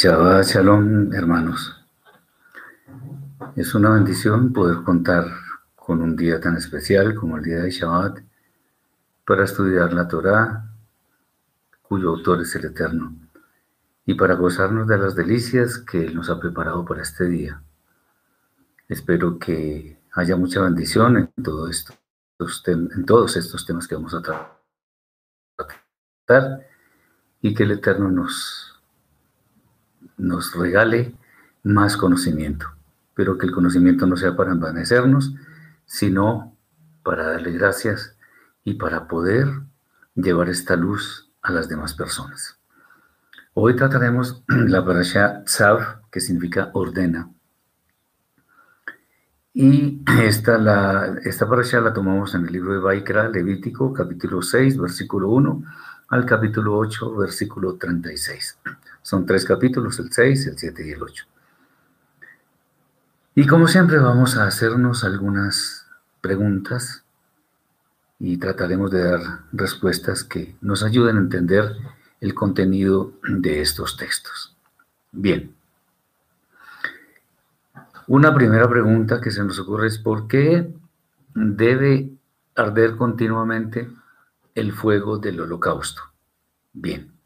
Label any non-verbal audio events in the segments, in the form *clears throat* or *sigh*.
Shabbat Shalom, hermanos. Es una bendición poder contar con un día tan especial como el día de Shabbat para estudiar la Torá, cuyo autor es el Eterno, y para gozarnos de las delicias que Él nos ha preparado para este día. Espero que haya mucha bendición en, todo esto, en todos estos temas que vamos a tratar y que el Eterno nos nos regale más conocimiento, pero que el conocimiento no sea para envanecernos, sino para darle gracias y para poder llevar esta luz a las demás personas. Hoy trataremos *clears throat* la parasha Tzav, que significa ordena. Y *clears throat* esta, la, la tomamos en el libro de Baikra, Levítico, capítulo 6, versículo 1, al capítulo 8, versículo 36. *clears throat* Son tres capítulos, el 6, el 7 y el 8. Y como siempre vamos a hacernos algunas preguntas y trataremos de dar respuestas que nos ayuden a entender el contenido de estos textos. Bien. Una primera pregunta que se nos ocurre es ¿por qué debe arder continuamente el fuego del holocausto? Bien.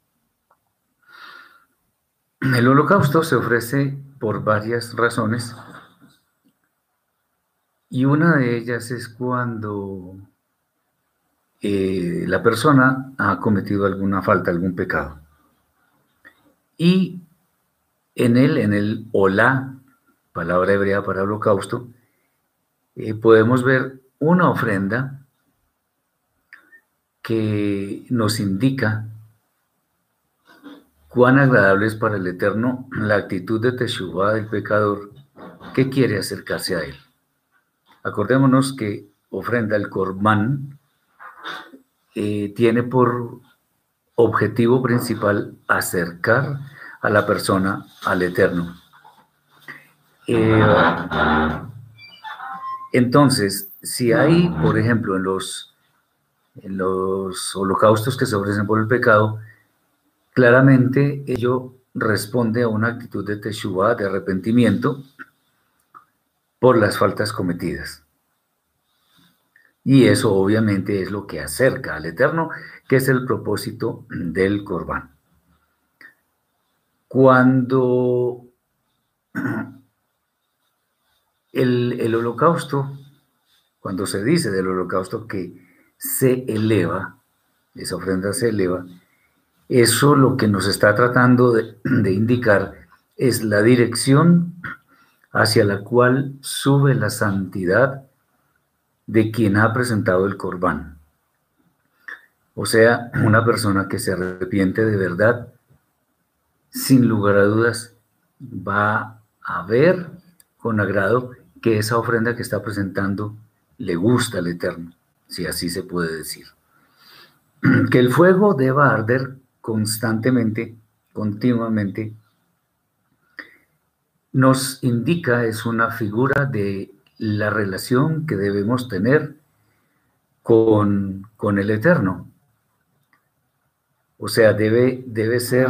El holocausto se ofrece por varias razones y una de ellas es cuando eh, la persona ha cometido alguna falta, algún pecado. Y en él, en el hola, palabra hebrea para holocausto, eh, podemos ver una ofrenda que nos indica Cuán agradable es para el Eterno la actitud de Teshuvah del pecador que quiere acercarse a Él. Acordémonos que ofrenda el Corbán eh, tiene por objetivo principal acercar a la persona al Eterno. Eh, entonces, si hay, por ejemplo, en los, en los holocaustos que se ofrecen por el pecado, Claramente ello responde a una actitud de teshuva, de arrepentimiento, por las faltas cometidas. Y eso obviamente es lo que acerca al Eterno, que es el propósito del Corbán. Cuando el, el, holocausto, cuando se dice del holocausto que se eleva, esa ofrenda se eleva, eso lo que nos está tratando de, indicar es la dirección hacia la cual sube la santidad de quien ha presentado el corbán. O sea, una persona que se arrepiente de verdad, sin lugar a dudas, va a ver con agrado que esa ofrenda que está presentando le gusta al Eterno, si así se puede decir. *clears throat* Que el fuego deba arder constantemente, continuamente, nos indica, es una figura de la relación que debemos tener con, con el Eterno. O sea, debe, debe ser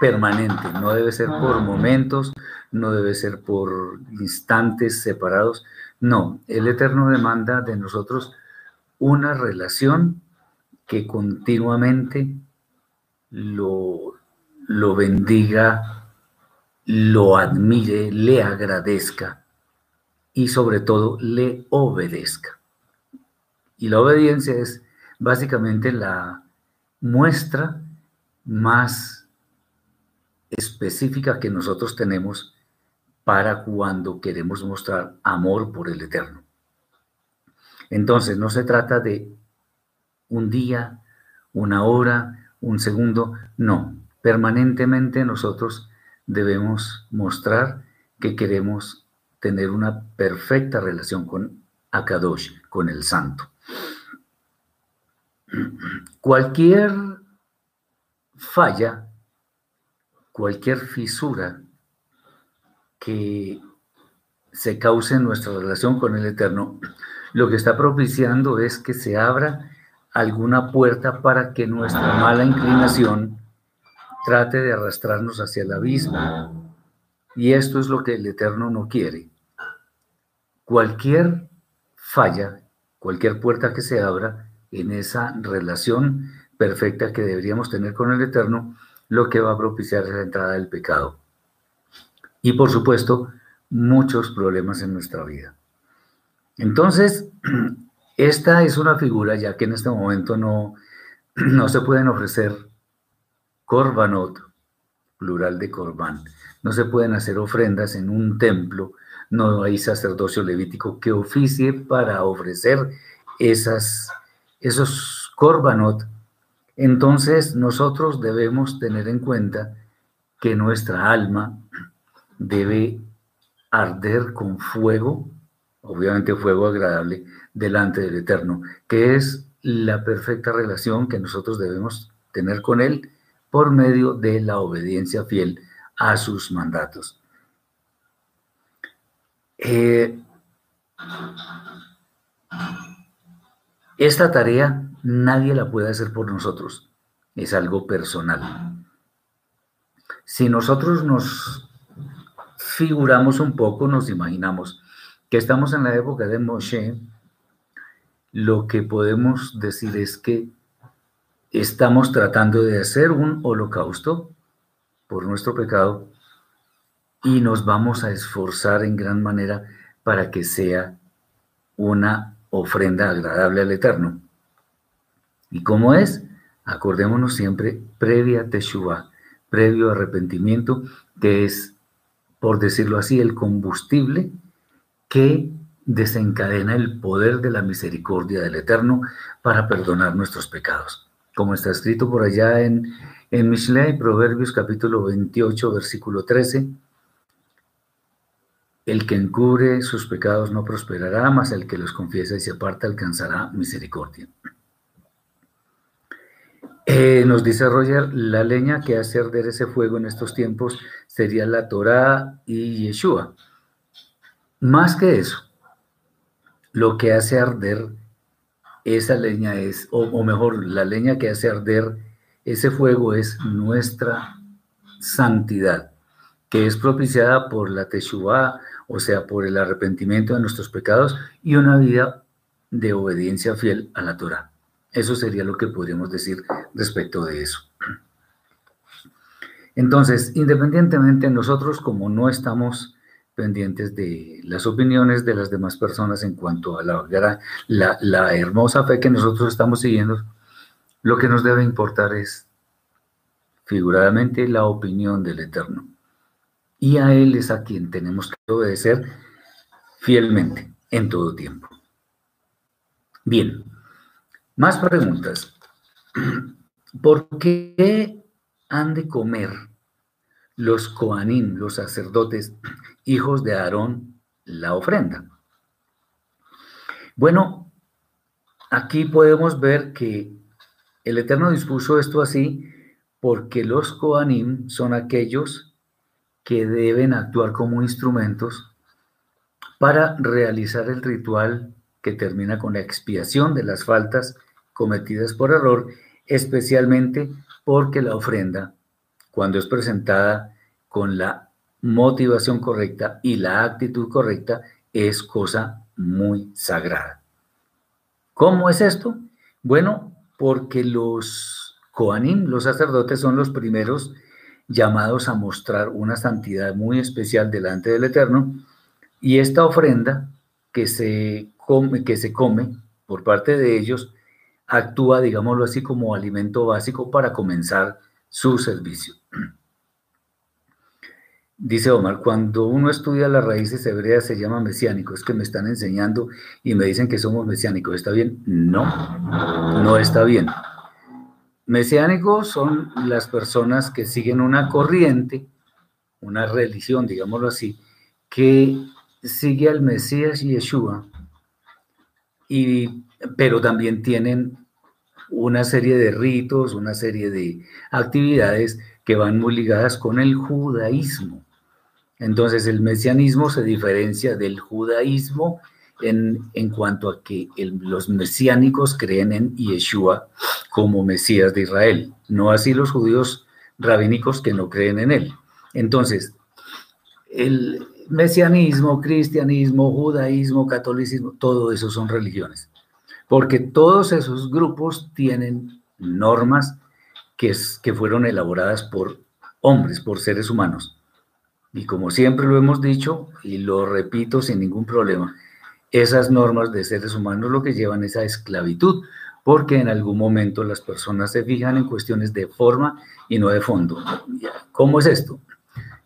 permanente, no debe ser por momentos, no debe ser por instantes separados. No, el Eterno demanda de nosotros una relación que continuamente lo, lo bendiga, lo admire, le agradezca y sobre todo le obedezca. Y la obediencia es básicamente la muestra más específica que nosotros tenemos para cuando queremos mostrar amor por el Eterno. Entonces, no se trata de un día, una hora, un segundo, no. Permanentemente nosotros debemos mostrar que queremos tener una perfecta relación con Akadosh, con el Santo. Cualquier falla, cualquier fisura que se cause en nuestra relación con el Eterno, lo que está propiciando es que se abra alguna puerta para que nuestra mala inclinación trate de arrastrarnos hacia el abismo. Y esto es lo que el Eterno no quiere. Cualquier falla, cualquier puerta que se abra en esa relación perfecta que deberíamos tener con el Eterno, lo que va a propiciar es la entrada del pecado. Y por supuesto, muchos problemas en nuestra vida. Entonces, *clears throat* esta es una figura, ya que en este momento no, *clears throat* no se pueden ofrecer korbanot, plural de korban, no se pueden hacer ofrendas en un templo, no hay sacerdocio levítico que oficie para ofrecer esas, esos korbanot. Entonces nosotros debemos tener en cuenta que nuestra alma debe arder con fuego, obviamente fuego agradable, delante del Eterno, que es la perfecta relación que nosotros debemos tener con Él por medio de la obediencia fiel a sus mandatos. Eh, esta tarea nadie la puede hacer por nosotros, es algo personal. Si nosotros nos figuramos un poco, nos imaginamos que estamos en la época de Moshe, lo que podemos decir es que estamos tratando de hacer un holocausto por nuestro pecado y nos vamos a esforzar en gran manera para que sea una ofrenda agradable al Eterno. ¿Y cómo es? Acordémonos siempre previa Teshuvah, previo arrepentimiento, que es por decirlo así, el combustible que desencadena el poder de la misericordia del Eterno para perdonar nuestros pecados. Como está escrito por allá en, en Mishlei, Proverbios capítulo 28, versículo 13, el que encubre sus pecados no prosperará, mas el que los confiesa y se aparta alcanzará misericordia. Eh, nos dice Roger, la leña que hace arder ese fuego en estos tiempos sería la Torá y Yeshua. Más que eso, lo que hace arder esa leña es, o, mejor, la leña que hace arder ese fuego es nuestra santidad, que es propiciada por la Teshuvah, o sea, por el arrepentimiento de nuestros pecados y una vida de obediencia fiel a la Torah. Eso sería lo que podríamos decir respecto de eso. Entonces, independientemente nosotros, como no estamos pendientes de las opiniones de las demás personas en cuanto a la, la, hermosa fe que nosotros estamos siguiendo, lo que nos debe importar es figuradamente la opinión del Eterno. Y a Él es a quien tenemos que obedecer fielmente en todo tiempo. Bien, más preguntas. *clears throat* ¿Por qué han de comer los Coanim, los sacerdotes, hijos de Aarón, la ofrenda? Bueno, aquí podemos ver que el Eterno dispuso esto así porque los Coanim son aquellos que deben actuar como instrumentos para realizar el ritual que termina con la expiación de las faltas cometidas por error, especialmente porque la ofrenda, cuando es presentada con la motivación correcta y la actitud correcta, es cosa muy sagrada. ¿Cómo es esto? Bueno, porque los Koanim, los sacerdotes, son los primeros llamados a mostrar una santidad muy especial delante del Eterno, y esta ofrenda que se come, que se come por parte de ellos actúa, digámoslo así, como alimento básico para comenzar su servicio. Dice Omar, cuando uno estudia las raíces hebreas se llama mesiánico, es que me están enseñando y me dicen que somos mesiánicos, ¿está bien? No, no está bien. Mesiánicos son las personas que siguen una corriente, una religión, digámoslo así, que sigue al Mesías Yeshua pero también tienen una serie de ritos, una serie de actividades que van muy ligadas con el judaísmo. Entonces el mesianismo se diferencia del judaísmo en, en cuanto a que los mesiánicos creen en Yeshua como Mesías de Israel. No así los judíos rabínicos que no creen en él. Entonces, el mesianismo, cristianismo, judaísmo, catolicismo, todo eso son religiones, porque todos esos grupos tienen normas que, que fueron elaboradas por hombres, por seres humanos. Y como siempre lo hemos dicho, y lo repito sin ningún problema, esas normas de seres humanos lo que llevan es a esclavitud, porque en algún momento las personas se fijan en cuestiones de forma y no de fondo. ¿Cómo es esto?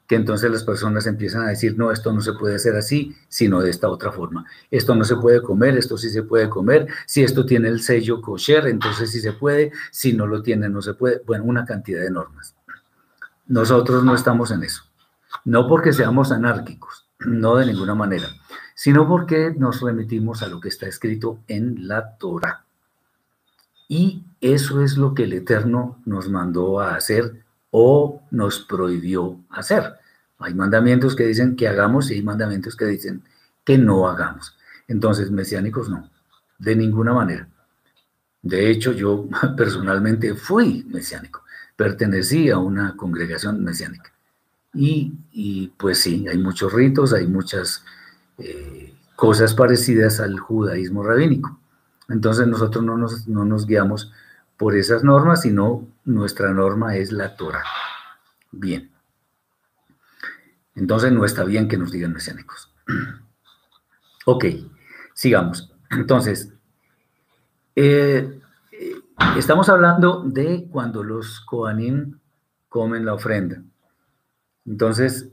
Que entonces las personas empiezan a decir, no, esto no se puede hacer así, sino de esta otra forma. Esto no se puede comer, esto sí se puede comer. Si esto tiene el sello kosher, entonces sí se puede. Si no lo tiene, no se puede. Bueno, una cantidad de normas. Nosotros no estamos en eso. No porque seamos anárquicos, *clears throat* no de ninguna manera, sino porque nos remitimos a lo que está escrito en la Torah. Y eso es lo que el Eterno nos mandó a hacer o nos prohibió hacer. Hay mandamientos que dicen que hagamos y hay mandamientos que dicen que no hagamos. Entonces, mesiánicos no, de ninguna manera. De hecho, yo *laughs* personalmente fui mesiánico, pertenecí a una congregación mesiánica. Y, pues sí, hay muchos ritos, hay muchas eh, cosas parecidas al judaísmo rabínico. Entonces nosotros no nos, no nos guiamos por esas normas, sino nuestra norma es la Torah. Bien. Entonces no está bien que nos digan mesiánicos. *clears throat* ok, sigamos. *clears throat* Entonces, eh, estamos hablando de cuando los Kohanim comen la ofrenda. Entonces,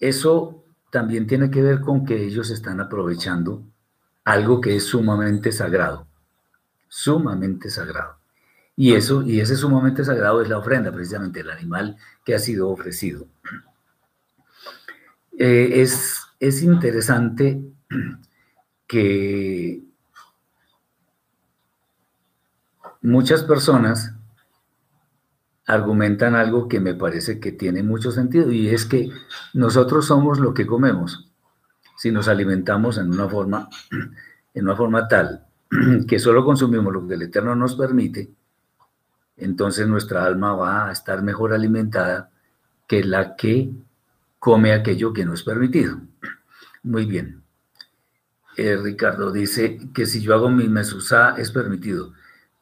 eso también tiene que ver con que ellos están aprovechando algo que es sumamente sagrado, sumamente sagrado. Y eso, y ese sumamente sagrado es la ofrenda, precisamente el animal que ha sido ofrecido. Eh, es, es interesante que muchas personas argumentan algo que me parece que tiene mucho sentido y es que nosotros somos lo que comemos. Si nos alimentamos en una forma, *clears throat* en una forma tal *clears throat* que solo consumimos lo que el Eterno nos permite, entonces nuestra alma va a estar mejor alimentada que la que come aquello que no es permitido. *clears throat* Muy bien. Eh, Ricardo dice que si yo hago mi mesusa es permitido.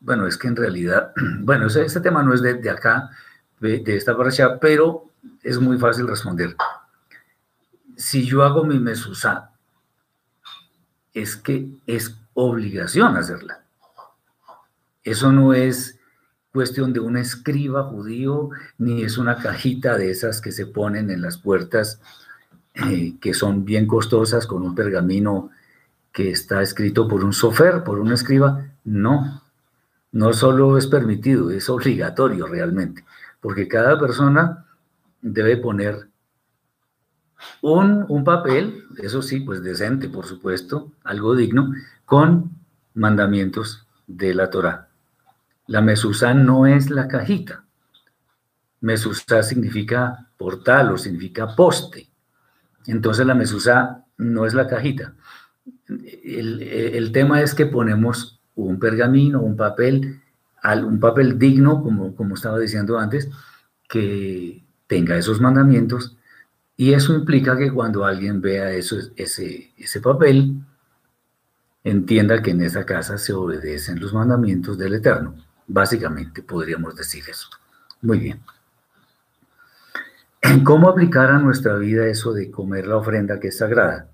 Bueno, es que en realidad, *clears throat* bueno, ese, tema no es de, acá, de, esta parasha, pero es muy fácil responder. Si yo hago mi mesusa, es que es obligación hacerla. Eso no es cuestión de un escriba judío, ni es una cajita de esas que se ponen en las puertas, eh, que son bien costosas, con un pergamino que está escrito por un sofer, por un escriba. No, no solo es permitido, es obligatorio realmente, porque cada persona debe poner un, papel, eso sí, pues decente, por supuesto, algo digno, con mandamientos de la Torah. La mesusa no es la cajita. Mesusa significa portal o significa poste. Entonces la mesusa no es la cajita. El, el tema es que ponemos un pergamino, un papel, un papel digno, como, como estaba diciendo antes, que tenga esos mandamientos. Y eso implica que cuando alguien vea ese, ese papel, entienda que en esa casa se obedecen los mandamientos del Eterno. Básicamente podríamos decir eso. Muy bien. ¿Cómo aplicar a nuestra vida eso de comer la ofrenda que es sagrada?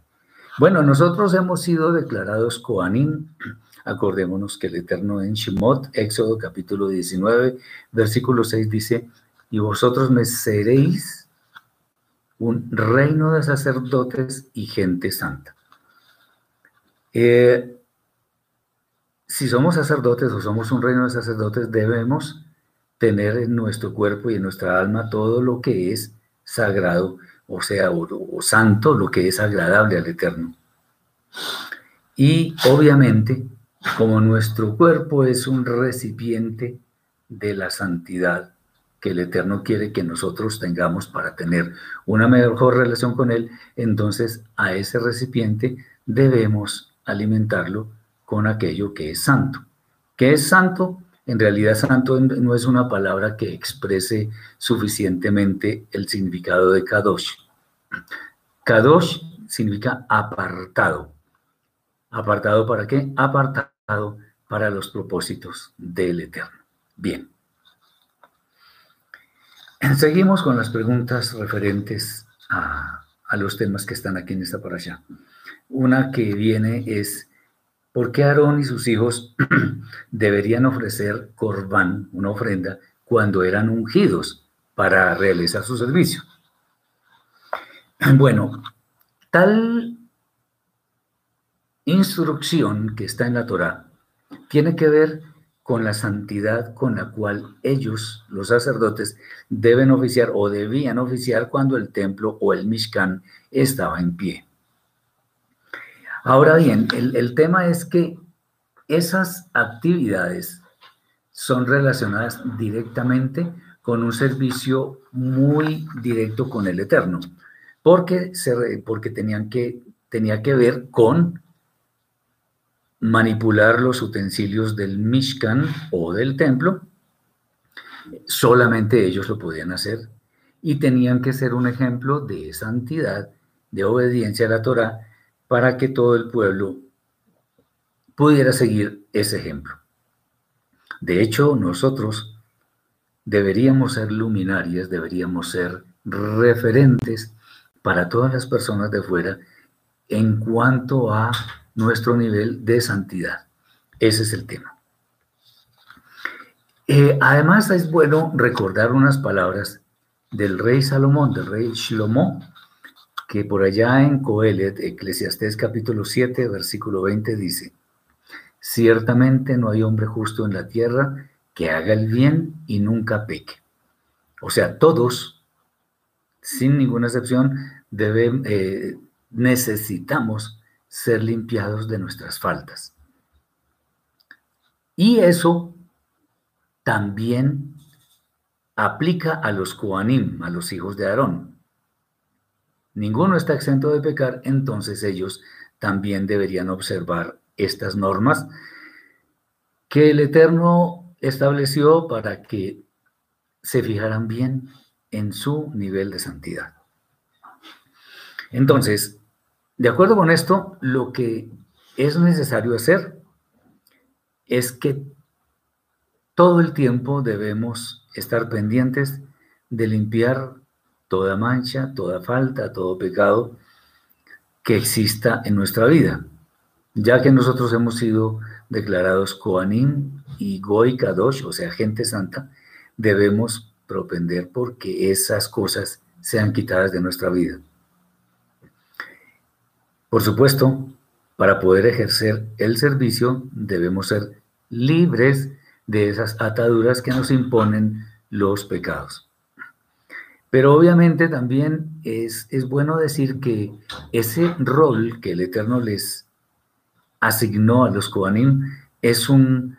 Bueno, nosotros hemos sido declarados Koanim Acordémonos que el Eterno en Shemot, Éxodo capítulo 19, versículo 6 dice, y vosotros me seréis un reino de sacerdotes y gente santa. Eh, si somos sacerdotes o somos un reino de sacerdotes, debemos tener en nuestro cuerpo y en nuestra alma todo lo que es sagrado, o sea, o santo, lo que es agradable al Eterno. Y obviamente como nuestro cuerpo es un recipiente de la santidad que el Eterno quiere que nosotros tengamos para tener una mejor relación con Él, entonces a ese recipiente debemos alimentarlo con aquello que es santo. ¿Qué es santo? en realidad santo no es una palabra que exprese suficientemente el significado de Kadosh. Kadosh significa apartado. ¿Apartado para qué? Apartado para los propósitos del Eterno. Bien. Seguimos con las preguntas referentes a, los temas que están aquí en esta allá. Una que viene es, ¿por qué Aarón y sus hijos *clears throat* deberían ofrecer corbán, una ofrenda, cuando eran ungidos para realizar su servicio? *clears throat* Bueno, tal instrucción que está en la Torah tiene que ver con la santidad con la cual ellos, los sacerdotes, deben oficiar o debían oficiar cuando el templo o el Mishkan estaba en pie. Ahora bien, el, el tema es que esas actividades son relacionadas directamente con un servicio muy directo con el Eterno, porque, se, porque tenían que, tenía que ver con manipular los utensilios del Mishkan o del templo, solamente ellos lo podían hacer y tenían que ser un ejemplo de santidad, de obediencia a la Torah, para que todo el pueblo pudiera seguir ese ejemplo. De hecho, nosotros deberíamos ser luminarias, deberíamos ser referentes para todas las personas de fuera en cuanto a nuestro nivel de santidad. Ese es el tema. Eh, además, es bueno recordar unas palabras del rey Salomón, del rey Shlomo, que por allá en Coelet, Eclesiastés capítulo 7, versículo 20 dice, ciertamente no hay hombre justo en la tierra que haga el bien y nunca peque. O sea, todos, sin ninguna excepción, deben, eh, necesitamos ser limpiados de nuestras faltas. Y eso también aplica a los Koanim, a los hijos de Aarón. Ninguno está exento de pecar, entonces ellos también deberían observar estas normas que el Eterno estableció para que se fijaran bien en su nivel de santidad. Entonces, de acuerdo con esto, lo que es necesario hacer es que todo el tiempo debemos estar pendientes de limpiar toda mancha, toda falta, todo pecado que exista en nuestra vida, ya que nosotros hemos sido declarados Koanim y Goy Kadosh, o sea, gente santa, debemos propender porque esas cosas sean quitadas de nuestra vida. Por supuesto, para poder ejercer el servicio debemos ser libres de esas ataduras que nos imponen los pecados. Pero obviamente también es, es bueno decir que ese rol que el Eterno les asignó a los Kohanim es, un,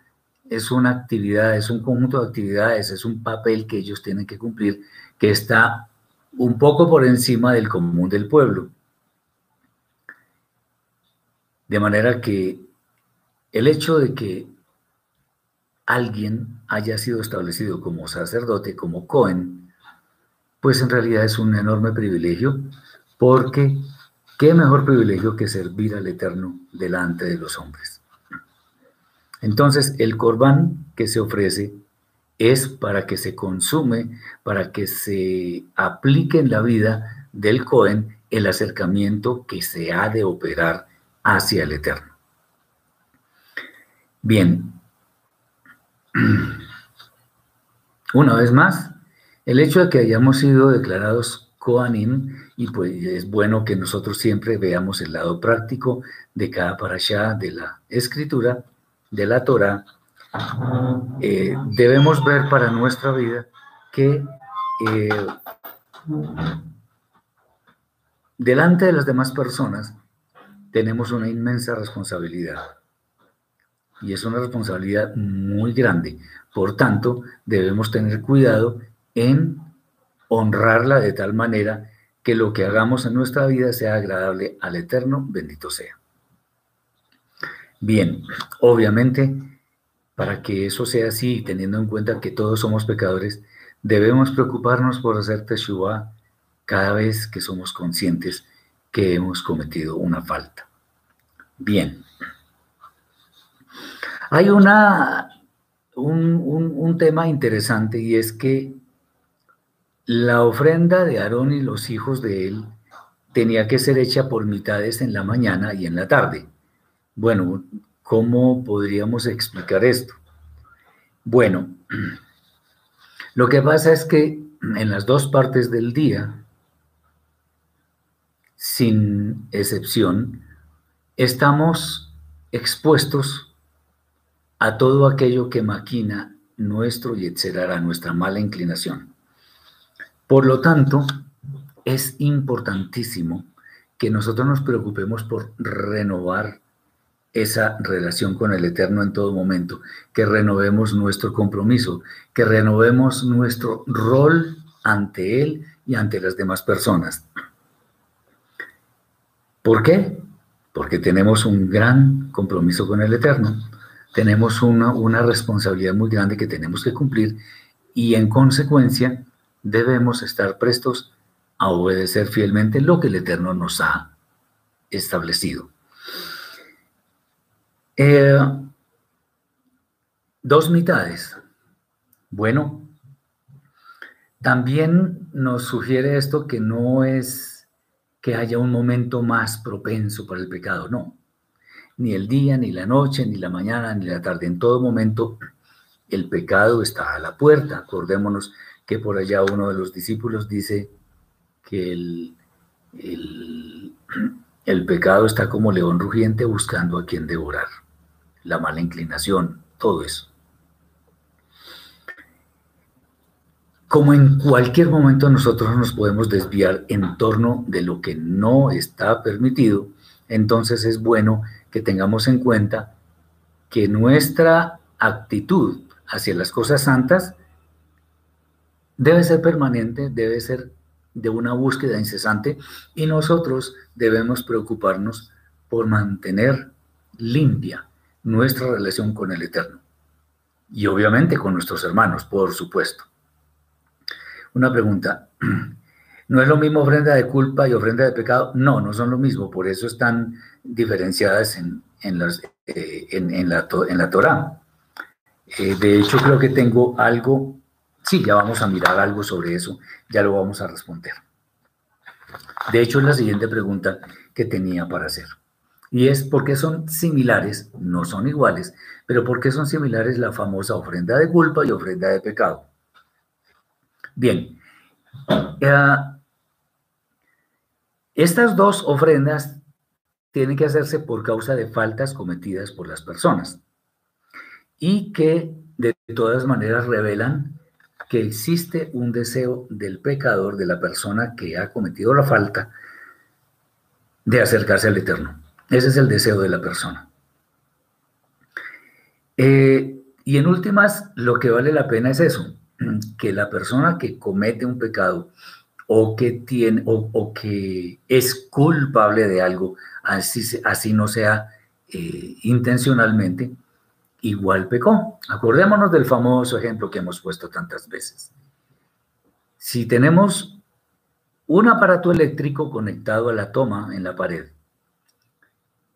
es una actividad, es un conjunto de actividades, es un papel que ellos tienen que cumplir que está un poco por encima del común del pueblo. De manera que el hecho de que alguien haya sido establecido como sacerdote, como Cohen, pues en realidad es un enorme privilegio, porque qué mejor privilegio que servir al Eterno delante de los hombres. Entonces, el corbán que se ofrece es para que se consume, para que se aplique en la vida del Cohen el acercamiento que se ha de operar hacia el Eterno. Bien, *clears throat* una vez más, el hecho de que hayamos sido declarados Koanim, y pues es bueno que nosotros siempre veamos el lado práctico de cada parashá de la escritura, de la Torah, eh, debemos ver para nuestra vida que eh, delante de las demás personas tenemos una inmensa responsabilidad. Y es una responsabilidad muy grande. Por tanto, debemos tener cuidado en honrarla de tal manera que lo que hagamos en nuestra vida sea agradable al Eterno, bendito sea. Bien, obviamente, para que eso sea así, teniendo en cuenta que todos somos pecadores, debemos preocuparnos por hacer teshuva cada vez que somos conscientes que hemos cometido una falta. Bien. Hay una, un, tema interesante y es que la ofrenda de Aarón y los hijos de él tenía que ser hecha por mitades en la mañana y en la tarde. Bueno, ¿cómo podríamos explicar esto? Bueno, *clears throat* lo que pasa es que en las dos partes del día, sin excepción, estamos expuestos a todo aquello que maquina nuestro y etcétera, nuestra mala inclinación. Por lo tanto, es importantísimo que nosotros nos preocupemos por renovar esa relación con el Eterno en todo momento, que renovemos nuestro compromiso, que renovemos nuestro rol ante Él y ante las demás personas. ¿Por qué? Porque tenemos un gran compromiso con el Eterno, tenemos una, responsabilidad muy grande que tenemos que cumplir y en consecuencia debemos estar prestos a obedecer fielmente lo que el Eterno nos ha establecido. Eh, dos mitades. Bueno, también nos sugiere esto que no es que haya un momento más propenso para el pecado, no. Ni el día, ni la noche, ni la mañana, ni la tarde. En todo momento el pecado está a la puerta. Acordémonos que por allá uno de los discípulos dice que el, el, pecado está como león rugiente buscando a quien devorar la mala inclinación, todo eso. Como en cualquier momento nosotros nos podemos desviar en torno de lo que no está permitido, entonces es bueno que tengamos en cuenta que nuestra actitud hacia las cosas santas debe ser permanente, debe ser de una búsqueda incesante y nosotros debemos preocuparnos por mantener limpia nuestra relación con el Eterno. Y obviamente con nuestros hermanos, por supuesto. Una pregunta. *clears throat* ¿No es lo mismo ofrenda de culpa y ofrenda de pecado? No, no son lo mismo. Por eso están diferenciadas en, en, eh, en, la, en la Torah. Eh, de hecho, creo que tengo algo. Sí, ya vamos a mirar algo sobre eso. Ya lo vamos a responder. De hecho, es la siguiente pregunta que tenía para hacer. Y es porque son similares, no son iguales, pero porque son similares la famosa ofrenda de culpa y ofrenda de pecado. Bien, eh, estas dos ofrendas tienen que hacerse por causa de faltas cometidas por las personas y que de todas maneras revelan que existe un deseo del pecador, de la persona que ha cometido la falta, de acercarse al Eterno. Ese es el deseo de la persona. Eh, y en últimas, lo que vale la pena es eso, que la persona que comete un pecado o que, tiene, o, que es culpable de algo, así, así no sea eh, intencionalmente, igual pecó. Acordémonos del famoso ejemplo que hemos puesto tantas veces. Si tenemos un aparato eléctrico conectado a la toma en la pared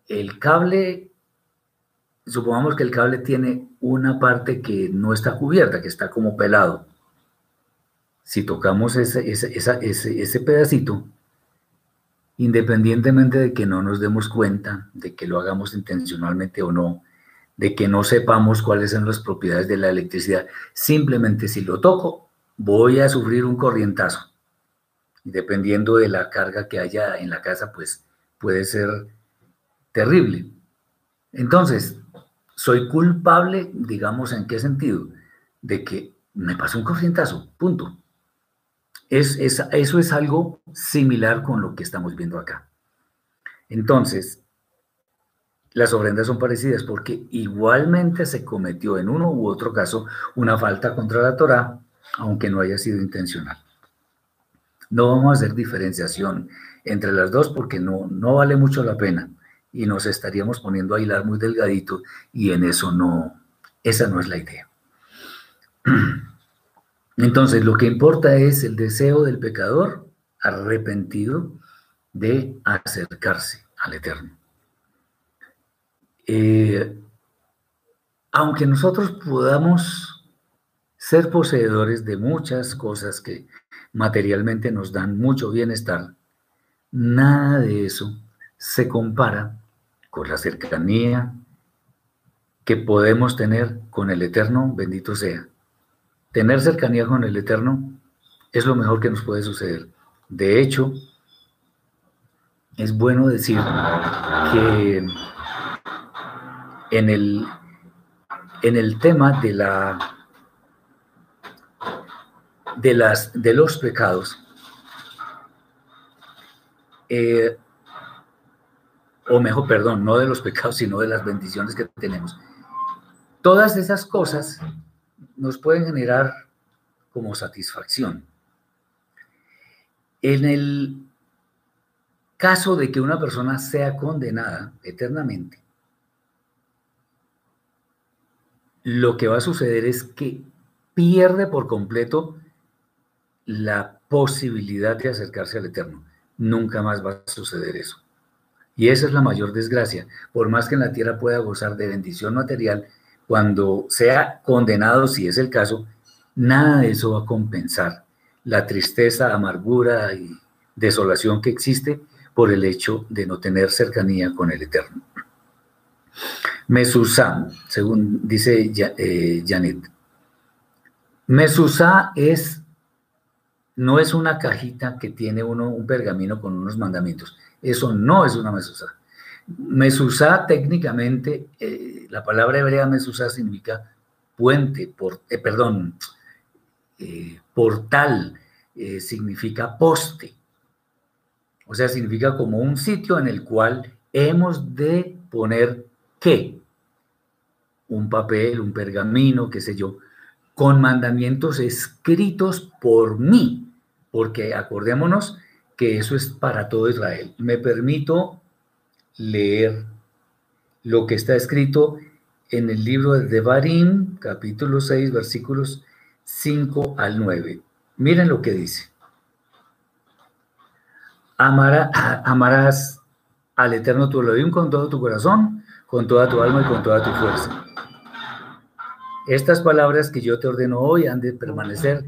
el cable, supongamos que el cable tiene una parte que no está cubierta, que está como pelado. Si tocamos ese, ese, pedacito, independientemente de que no nos demos cuenta, de que lo hagamos intencionalmente o no, de que no sepamos cuáles son las propiedades de la electricidad, simplemente si lo toco, voy a sufrir un corrientazo. Dependiendo de la carga que haya en la casa, pues puede ser terrible. Entonces, soy culpable, digamos, ¿en qué sentido? De que me pasó un corrientazo, punto. Es, eso es algo similar con lo que estamos viendo acá. Entonces, las ofrendas son parecidas porque igualmente se cometió en uno u otro caso una falta contra la Torah, aunque no haya sido intencional. No vamos a hacer diferenciación entre las dos porque no, no vale mucho la pena y nos estaríamos poniendo a hilar muy delgadito y en eso no, Esa no es la idea. *clears throat* Entonces, lo que importa es el deseo del pecador arrepentido de acercarse al Eterno. Eh, aunque nosotros podamos ser poseedores de muchas cosas que materialmente nos dan mucho bienestar, nada de eso se compara con la cercanía que podemos tener con el Eterno, bendito sea. Tener cercanía con el Eterno es lo mejor que nos puede suceder. De hecho, es bueno decir que en el, en el tema de, la, de, las, de los pecados, eh, o mejor, perdón, no de los pecados, sino de las bendiciones que tenemos. Todas esas cosas nos pueden generar como satisfacción. En el caso de que una persona sea condenada eternamente, lo que va a suceder es que pierde por completo la posibilidad de acercarse al Eterno. Nunca más va a suceder eso. Y esa es la mayor desgracia. Por más que en la tierra pueda gozar de bendición material, cuando sea condenado, si es el caso, nada de eso va a compensar la tristeza, amargura y desolación que existe por el hecho de no tener cercanía con el Eterno. Mesusá, según dice eh, Janet. Mesusá es, no es una cajita que tiene uno un pergamino con unos mandamientos. Eso no es una mesusá. Mesusá técnicamente, eh, la palabra hebrea mesusá significa puente, por, eh, perdón, eh, portal, significa poste. O sea, significa como un sitio en el cual hemos de poner qué? Un papel, un pergamino, qué sé yo, con mandamientos escritos por mí, porque acordémonos que eso es para todo Israel. Me permito leer lo que está escrito en el libro de Devarim, capítulo 6, versículos 5 al 9. Miren lo que dice. amarás al Eterno tu Elohim con todo tu corazón, con toda tu alma y con toda tu fuerza. Estas palabras que yo te ordeno hoy han de permanecer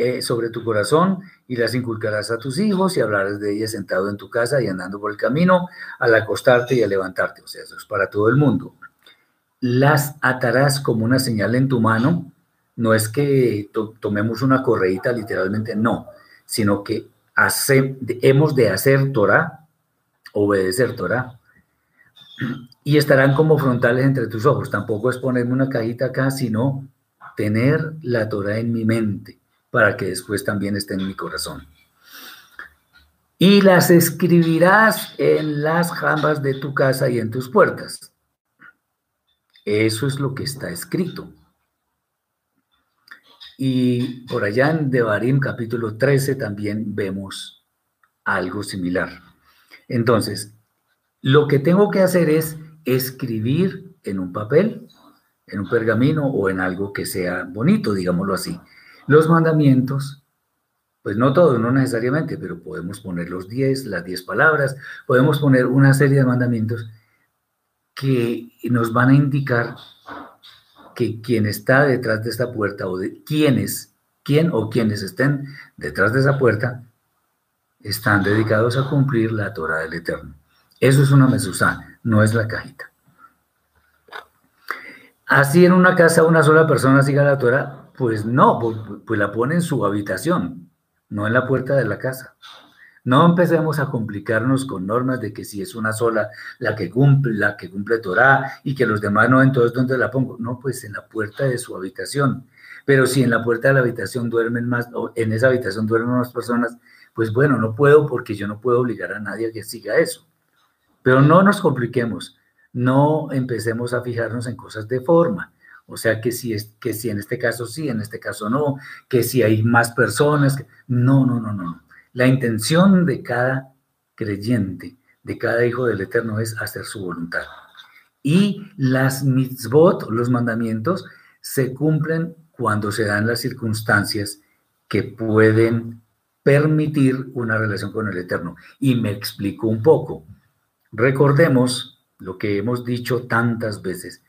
eh, sobre tu corazón y las inculcarás a tus hijos y hablarás de ellas sentado en tu casa y andando por el camino, al acostarte y al levantarte. O sea, eso es para todo el mundo. Las atarás como una señal en tu mano. No es que tomemos una correíta literalmente, no, sino que hemos de hacer Torah, obedecer Torah. Y estarán como frontales entre tus ojos. Tampoco es ponerme una cajita acá, sino tener la Torah en mi mente para que después también esté en mi corazón. Y las escribirás en las jambas de tu casa y en tus puertas. Eso es lo que está escrito. Y por allá en Devarim capítulo 13 también vemos algo similar. Entonces, lo que tengo que hacer es escribir en un papel, en un pergamino o en algo que sea bonito, digámoslo así. Los mandamientos, pues no todos, no necesariamente, pero podemos poner los 10, las 10 palabras, podemos poner una serie de mandamientos que nos van a indicar que quien está detrás de esta puerta o de quienes, quién o quienes estén detrás de esa puerta, están dedicados a cumplir la Torah del Eterno. Eso es una mesuzá, no es la cajita. Así en una casa una sola persona siga la Torah, pues no, pues, pues, la pone en su habitación, no en la puerta de la casa. No empecemos a complicarnos con normas de que si es una sola la que cumple, la que cumple Torah y que los demás no, entonces ¿dónde la pongo? No, pues en la puerta de su habitación. Pero si en la puerta de la habitación duermen más, o en esa habitación duermen más personas, pues bueno, no puedo porque yo no puedo obligar a nadie a que siga eso. Pero no nos compliquemos, no empecemos a fijarnos en cosas de forma. O sea, que si, es, que si en este caso sí, en este caso no, que si hay más personas. No, no, no, no. La intención de cada creyente, de cada hijo del Eterno es hacer su voluntad. Y las mitzvot, los mandamientos, se cumplen cuando se dan las circunstancias que pueden permitir una relación con el Eterno. Y me explico un poco. Recordemos lo que hemos dicho tantas veces,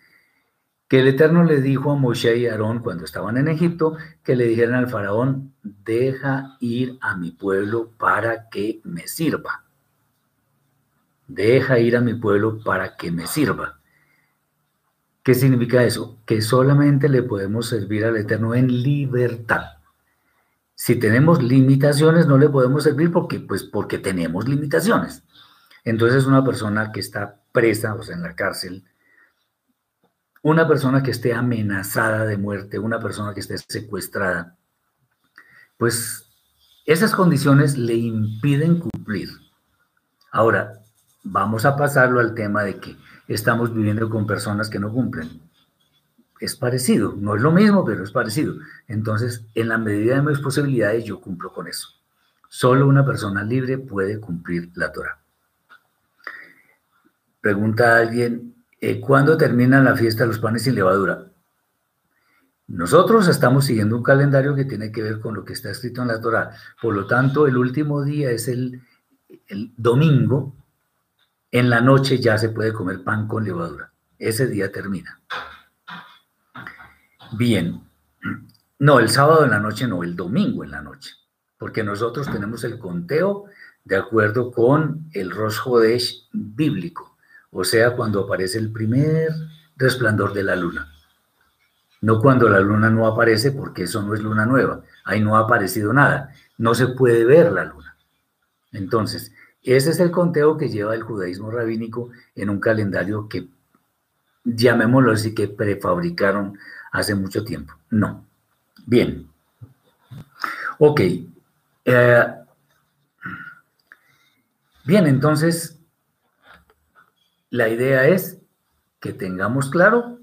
que el Eterno le dijo a Moshe y Aarón cuando estaban en Egipto, que le dijeran al faraón, deja ir a mi pueblo para que me sirva. Deja ir a mi pueblo para que me sirva. ¿Qué significa eso? Que solamente le podemos servir al Eterno en libertad. Si tenemos limitaciones, no le podemos servir porque, pues, porque tenemos limitaciones. Entonces, una persona que está presa, o sea, en la cárcel, una persona que esté amenazada de muerte, una persona que esté secuestrada, pues esas condiciones le impiden cumplir. Ahora, vamos a pasarlo al tema de que estamos viviendo con personas que no cumplen. Es parecido, no es lo mismo, pero es parecido. Entonces, en la medida de mis posibilidades, yo cumplo con eso. Solo una persona libre puede cumplir la Torah. Pregunta a alguien, eh, ¿cuándo termina la fiesta de los panes sin levadura? Nosotros estamos siguiendo un calendario que tiene que ver con lo que está escrito en la Torah. Por lo tanto, el último día es el, domingo. En la noche ya se puede comer pan con levadura. Ese día termina. Bien. No, el sábado en la noche no, el domingo en la noche. Porque nosotros tenemos el conteo de acuerdo con el Rosh Hodesh bíblico o sea, cuando aparece el primer resplandor de la luna. No cuando la luna no aparece, porque eso no es luna nueva, ahí no ha aparecido nada, no se puede ver la luna. Entonces, ese es el conteo que lleva el judaísmo rabínico en un calendario que, llamémoslo así, que prefabricaron hace mucho tiempo. No. Bien. Ok. Eh, bien, entonces, la idea es que tengamos claro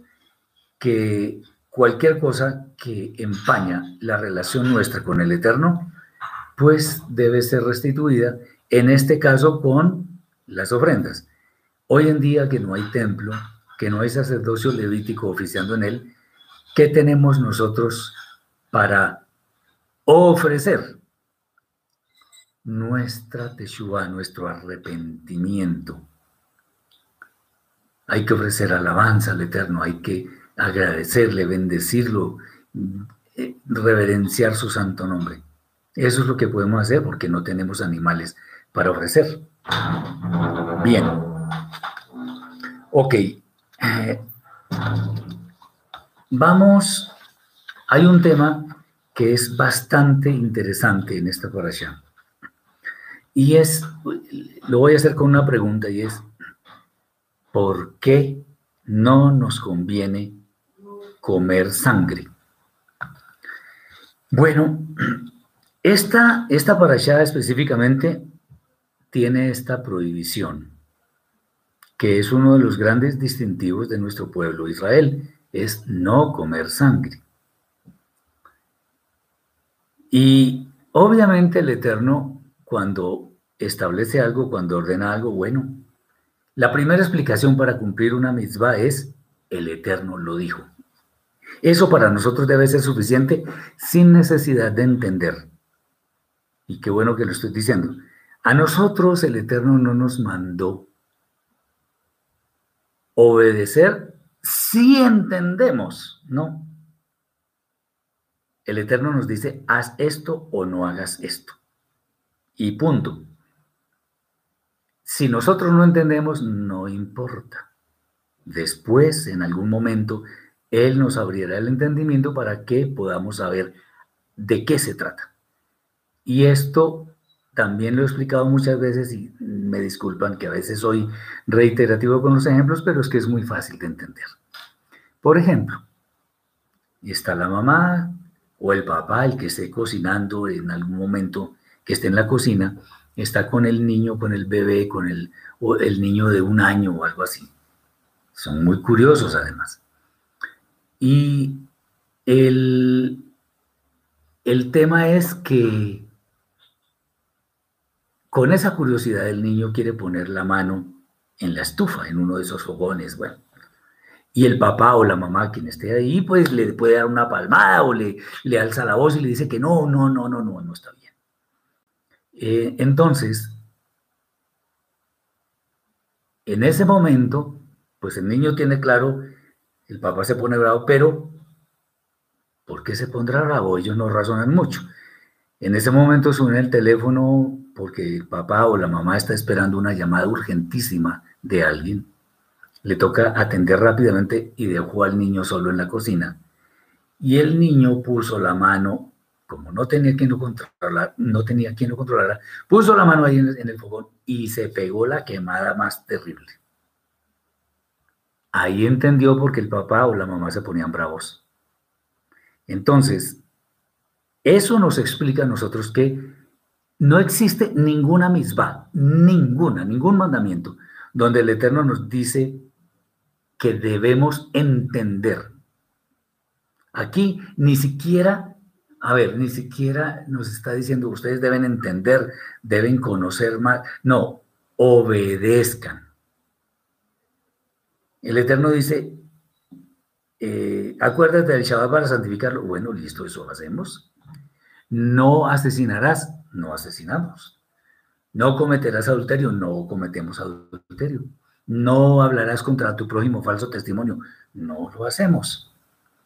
que cualquier cosa que empaña la relación nuestra con el Eterno, pues debe ser restituida, en este caso con las ofrendas. Hoy en día que no hay templo, que no hay sacerdocio levítico oficiando en él, ¿qué tenemos nosotros para ofrecer? Nuestra teshuva, nuestro arrepentimiento hay que ofrecer alabanza al Eterno, hay que agradecerle, bendecirlo, eh, reverenciar su santo nombre. Eso es lo que podemos hacer porque no tenemos animales para ofrecer. Bien. Ok. Eh, vamos. Hay un tema que es bastante interesante en esta oración. Y es, lo voy a hacer con una pregunta y es, por qué no nos conviene comer sangre. Bueno, *clears throat* esta, esta específicamente tiene esta prohibición, que es uno de los grandes distintivos de nuestro pueblo Israel, es no comer sangre. Y obviamente el Eterno, cuando establece algo, cuando ordena algo, bueno, la primera explicación para cumplir una mitzvah es el Eterno lo dijo. Eso para nosotros debe ser suficiente sin necesidad de entender. Y qué bueno que lo estoy diciendo. A nosotros el Eterno no nos mandó obedecer si entendemos, ¿no? El Eterno nos dice, haz esto o no hagas esto. Y punto. Si nosotros no entendemos, no importa. Después, en algún momento, Él nos abrirá el entendimiento para que podamos saber de qué se trata. Y esto también lo he explicado muchas veces y me disculpan que a veces soy reiterativo con los ejemplos, pero es que es muy fácil de entender. Por ejemplo, está la mamá o el papá, el que esté cocinando en algún momento, que esté en la cocina, está con el niño, con el bebé, con el, o el niño de un año o algo así. Son muy curiosos además. Y el, el tema es que con esa curiosidad el niño quiere poner la mano en la estufa, en uno de esos fogones, bueno, Y el papá o la mamá, quien esté ahí, pues le puede dar una palmada o le, le alza la voz y le dice que no, no, no, no, no, no está bien. Eh, entonces, en ese momento, pues el niño tiene claro, el papá se pone bravo, pero ¿por qué se pondrá bravo? Ellos no razonan mucho. En ese momento suena el teléfono porque el papá o la mamá está esperando una llamada urgentísima de alguien. Le toca atender rápidamente y dejó al niño solo en la cocina. Y el niño puso la mano, como no tenía quien lo controlara, no tenía quien lo controlara, puso la mano ahí en el, fogón y se pegó la quemada más terrible. Ahí entendió por qué el papá o la mamá se ponían bravos. Entonces, eso nos explica a nosotros que no existe ninguna misma, ninguna, ningún mandamiento donde el Eterno nos dice que debemos entender. Aquí ni siquiera, a ver, ni siquiera nos está diciendo ustedes deben entender, deben conocer más. No, obedezcan. El Eterno dice, eh, acuérdate del Shabbat para santificarlo. Bueno, listo, eso lo hacemos. No asesinarás, no asesinamos. No cometerás adulterio, no cometemos adulterio. No hablarás contra tu prójimo falso testimonio, no lo hacemos.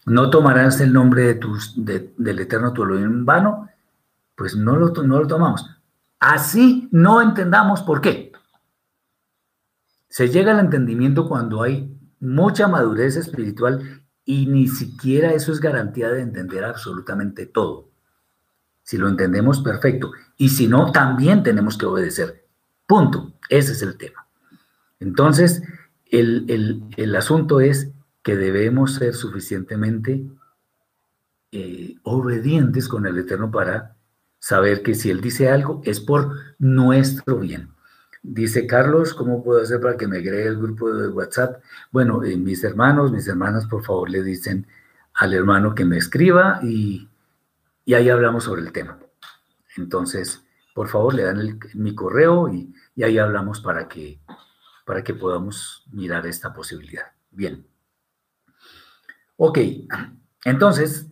No tomarás el nombre de tus, del Eterno tu en vano, pues no lo, no lo tomamos. Así no entendamos por qué. Se llega al entendimiento cuando hay mucha madurez espiritual y ni siquiera eso es garantía de entender absolutamente todo. Si lo entendemos, perfecto. Y si no, también tenemos que obedecer. Punto. Ese es el tema. Entonces, el, asunto es que debemos ser suficientemente eh, obedientes con el Eterno para saber que si Él dice algo es por nuestro bien. Dice Carlos, ¿cómo puedo hacer para que me agregue el grupo de WhatsApp? Bueno, eh, mis hermanos, mis hermanas, por favor, le dicen al hermano que me escriba y y ahí hablamos sobre el tema. Entonces, por favor, le dan mi correo y, ahí hablamos para que, para que podamos mirar esta posibilidad. Bien. Ok, entonces,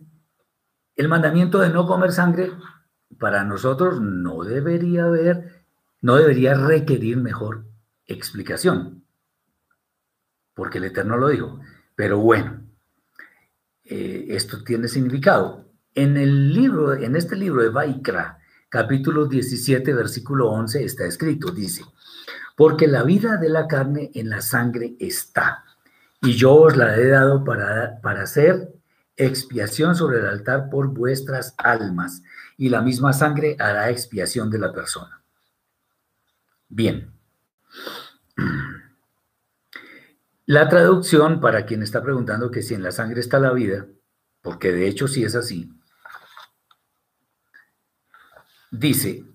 el mandamiento de no comer sangre para nosotros no debería haber, no debería requerir mejor explicación, porque el Eterno lo dijo. Pero bueno, eh, esto tiene significado. En el libro, en este libro de Vaikra, capítulo 17, versículo 11, está escrito, dice, porque la vida de la carne en la sangre está, y yo os la he dado para, para hacer expiación sobre el altar por vuestras almas, y la misma sangre hará expiación de la persona. Bien. La traducción, para quien está preguntando que si en la sangre está la vida, porque de hecho sí es así, dice,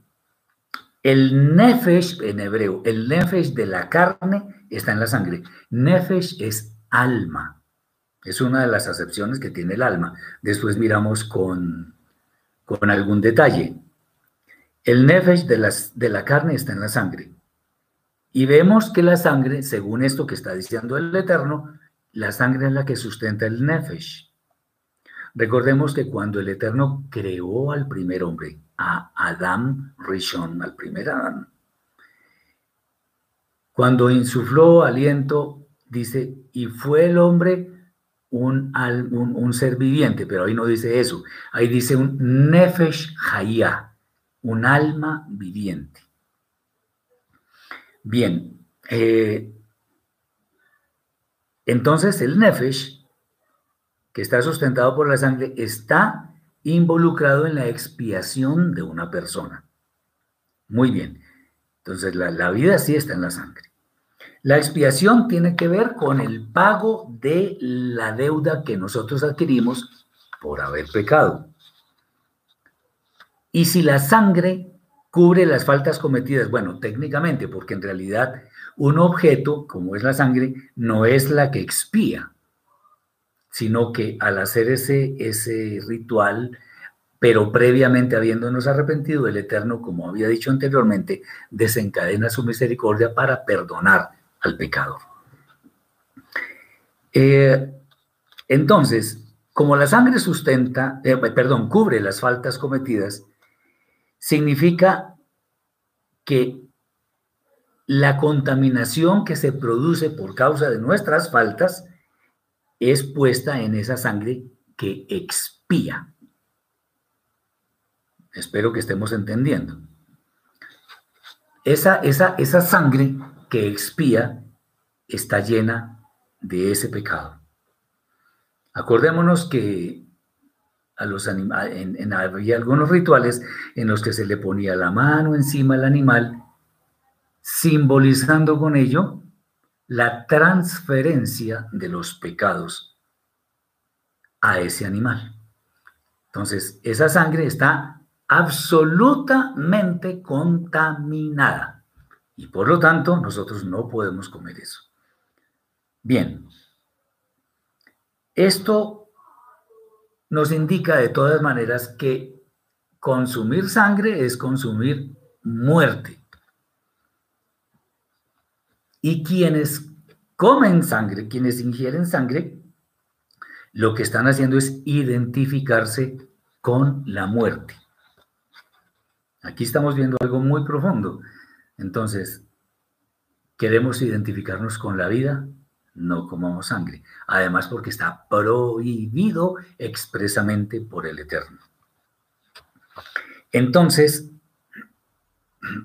el nefesh en hebreo, el nefesh de la carne está en la sangre. Nefesh es alma. Es una de las acepciones que tiene el alma. Después miramos con, con algún detalle. El nefesh de, las, de la carne está en la sangre. Y vemos que la sangre, según esto que está diciendo el Eterno, la sangre es la que sustenta el nefesh. Recordemos que cuando el Eterno creó al primer hombre, a Adam Rishon, al primer Adán. Cuando insufló aliento, dice, y fue el hombre un, un, ser viviente, pero ahí no dice eso, ahí dice un Nefesh Hayah, un alma viviente. Bien, eh, entonces el Nefesh, que está sustentado por la sangre, está involucrado en la expiación de una persona. Muy bien. Entonces, la, vida sí está en la sangre. La expiación tiene que ver con el pago de la deuda que nosotros adquirimos por haber pecado. Y si la sangre cubre las faltas cometidas, bueno, técnicamente, porque en realidad un objeto, como es la sangre, no es la que expía, sino que al hacer ese, ese ritual, pero previamente habiéndonos arrepentido, el Eterno, como había dicho anteriormente, desencadena su misericordia para perdonar al pecador. Eh, entonces, como la sangre sustenta, eh, perdón, cubre las faltas cometidas, significa que la contaminación que se produce por causa de nuestras faltas es puesta en esa sangre que expía. Espero que estemos entendiendo. Esa, esa, esa sangre que expía está llena de ese pecado. Acordémonos que a los en, había algunos rituales en los que se le ponía la mano encima al animal, simbolizando con ello la transferencia de los pecados a ese animal. Entonces, esa sangre está absolutamente contaminada y por lo tanto nosotros no podemos comer eso. Bien, esto nos indica de todas maneras que consumir sangre es consumir muerte. Y quienes comen sangre, quienes ingieren sangre, lo que están haciendo es identificarse con la muerte. Aquí estamos viendo algo muy profundo. Entonces, ¿queremos identificarnos con la vida? No comamos sangre. Además, porque está prohibido expresamente por el Eterno. Entonces,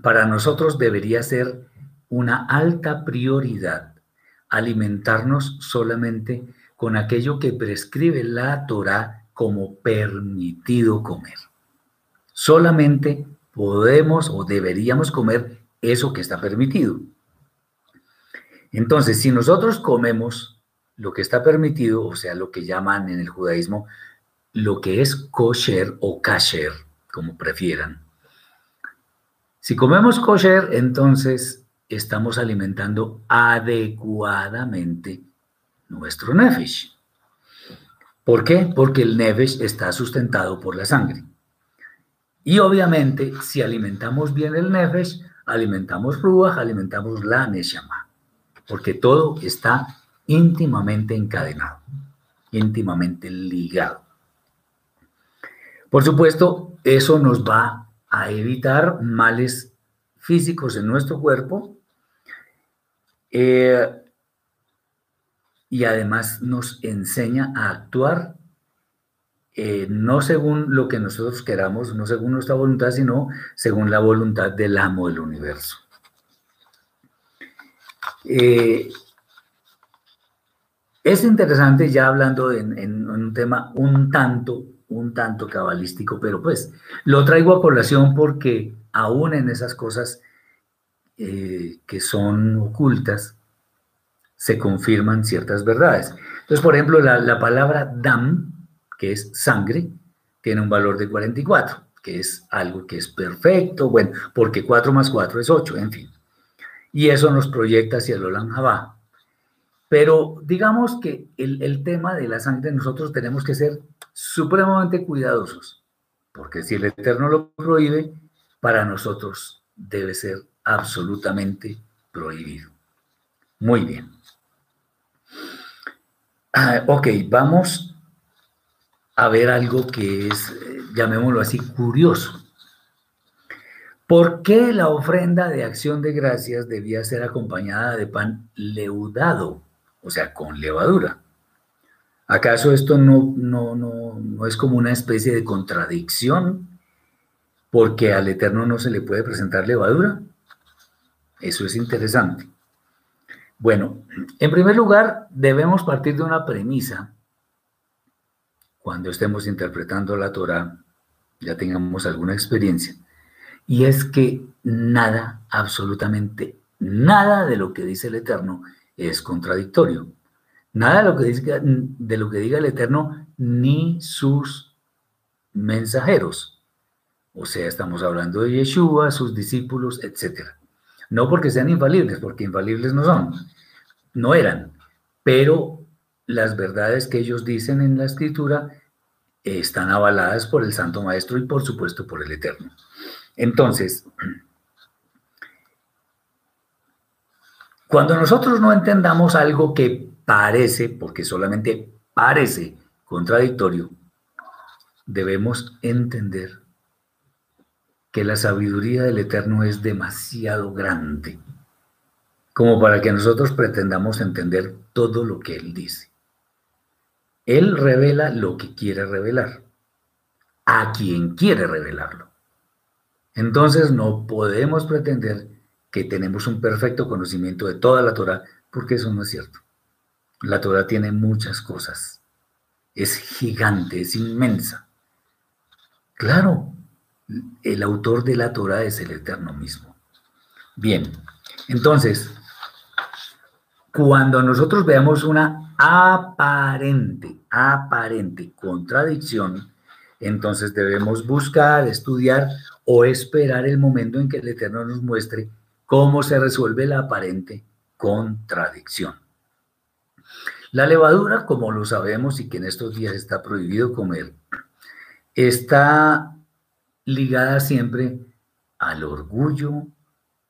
para nosotros debería ser una alta prioridad alimentarnos solamente con aquello que prescribe la Torah como permitido comer. Solamente podemos o deberíamos comer eso que está permitido. Entonces, si nosotros comemos lo que está permitido, o sea, lo que llaman en el judaísmo lo que es kosher o kasher, como prefieran. Si comemos kosher, entonces estamos alimentando adecuadamente nuestro nefesh. ¿Por qué? Porque el nefesh está sustentado por la sangre. Y obviamente, si alimentamos bien el nefesh, alimentamos ruach, alimentamos la neshama, porque todo está íntimamente encadenado, íntimamente ligado. Por supuesto, eso nos va a evitar males físicos en nuestro cuerpo eh, y además nos enseña a actuar eh, no según lo que nosotros queramos, no según nuestra voluntad, sino según la voluntad del amo del universo. Eh, es interesante ya hablando en, un tema un tanto, un tanto cabalístico, pero pues lo traigo a colación porque aún en esas cosas eh, que son ocultas, se confirman ciertas verdades. Entonces, por ejemplo, la palabra dam, que es sangre, tiene un valor de 44, que es algo que es perfecto, bueno, porque 4 más 4 es 8, en fin. Y eso nos proyecta hacia el Jabá. Pero digamos que el, el tema de la sangre nosotros tenemos que ser supremamente cuidadosos, porque si el Eterno lo prohíbe, para nosotros debe ser absolutamente prohibido. Muy bien. Ah, ok, vamos a ver algo que es, eh, llamémoslo así, curioso. ¿Por qué la ofrenda de acción de gracias debía ser acompañada de pan leudado, o sea, con levadura? ¿Acaso esto no, no, no, no es como una especie de contradicción? Porque al Eterno no se le puede presentar levadura. Eso es interesante. Bueno, en primer lugar, debemos partir de una premisa cuando estemos interpretando la Torah, ya tengamos alguna experiencia, y es que nada, absolutamente nada de lo que dice el Eterno es contradictorio. Nada de lo que, diga, de lo que diga el Eterno, ni sus mensajeros. O sea, estamos hablando de Yeshua, sus discípulos, etcétera. No porque sean infalibles, porque infalibles no son, no eran, pero las verdades que ellos dicen en la escritura están avaladas por el Santo Maestro y por supuesto por el Eterno. Entonces, cuando nosotros no entendamos algo que parece, porque solamente parece contradictorio, debemos entender que la sabiduría del Eterno es demasiado grande como para que nosotros pretendamos entender todo lo que Él dice. Él revela lo que quiere revelar, a quien quiere revelarlo. Entonces no podemos pretender que tenemos un perfecto conocimiento de toda la Torah, porque eso no es cierto. La Torah tiene muchas cosas. Es gigante, es inmensa. Claro, el autor de la Torah es el Eterno mismo. Bien, entonces, cuando nosotros veamos una aparente, aparente contradicción, entonces debemos buscar, estudiar o esperar el momento en que el Eterno nos muestre cómo se resuelve la aparente contradicción. La levadura, como lo sabemos y que en estos días está prohibido comer, está ligada siempre al orgullo,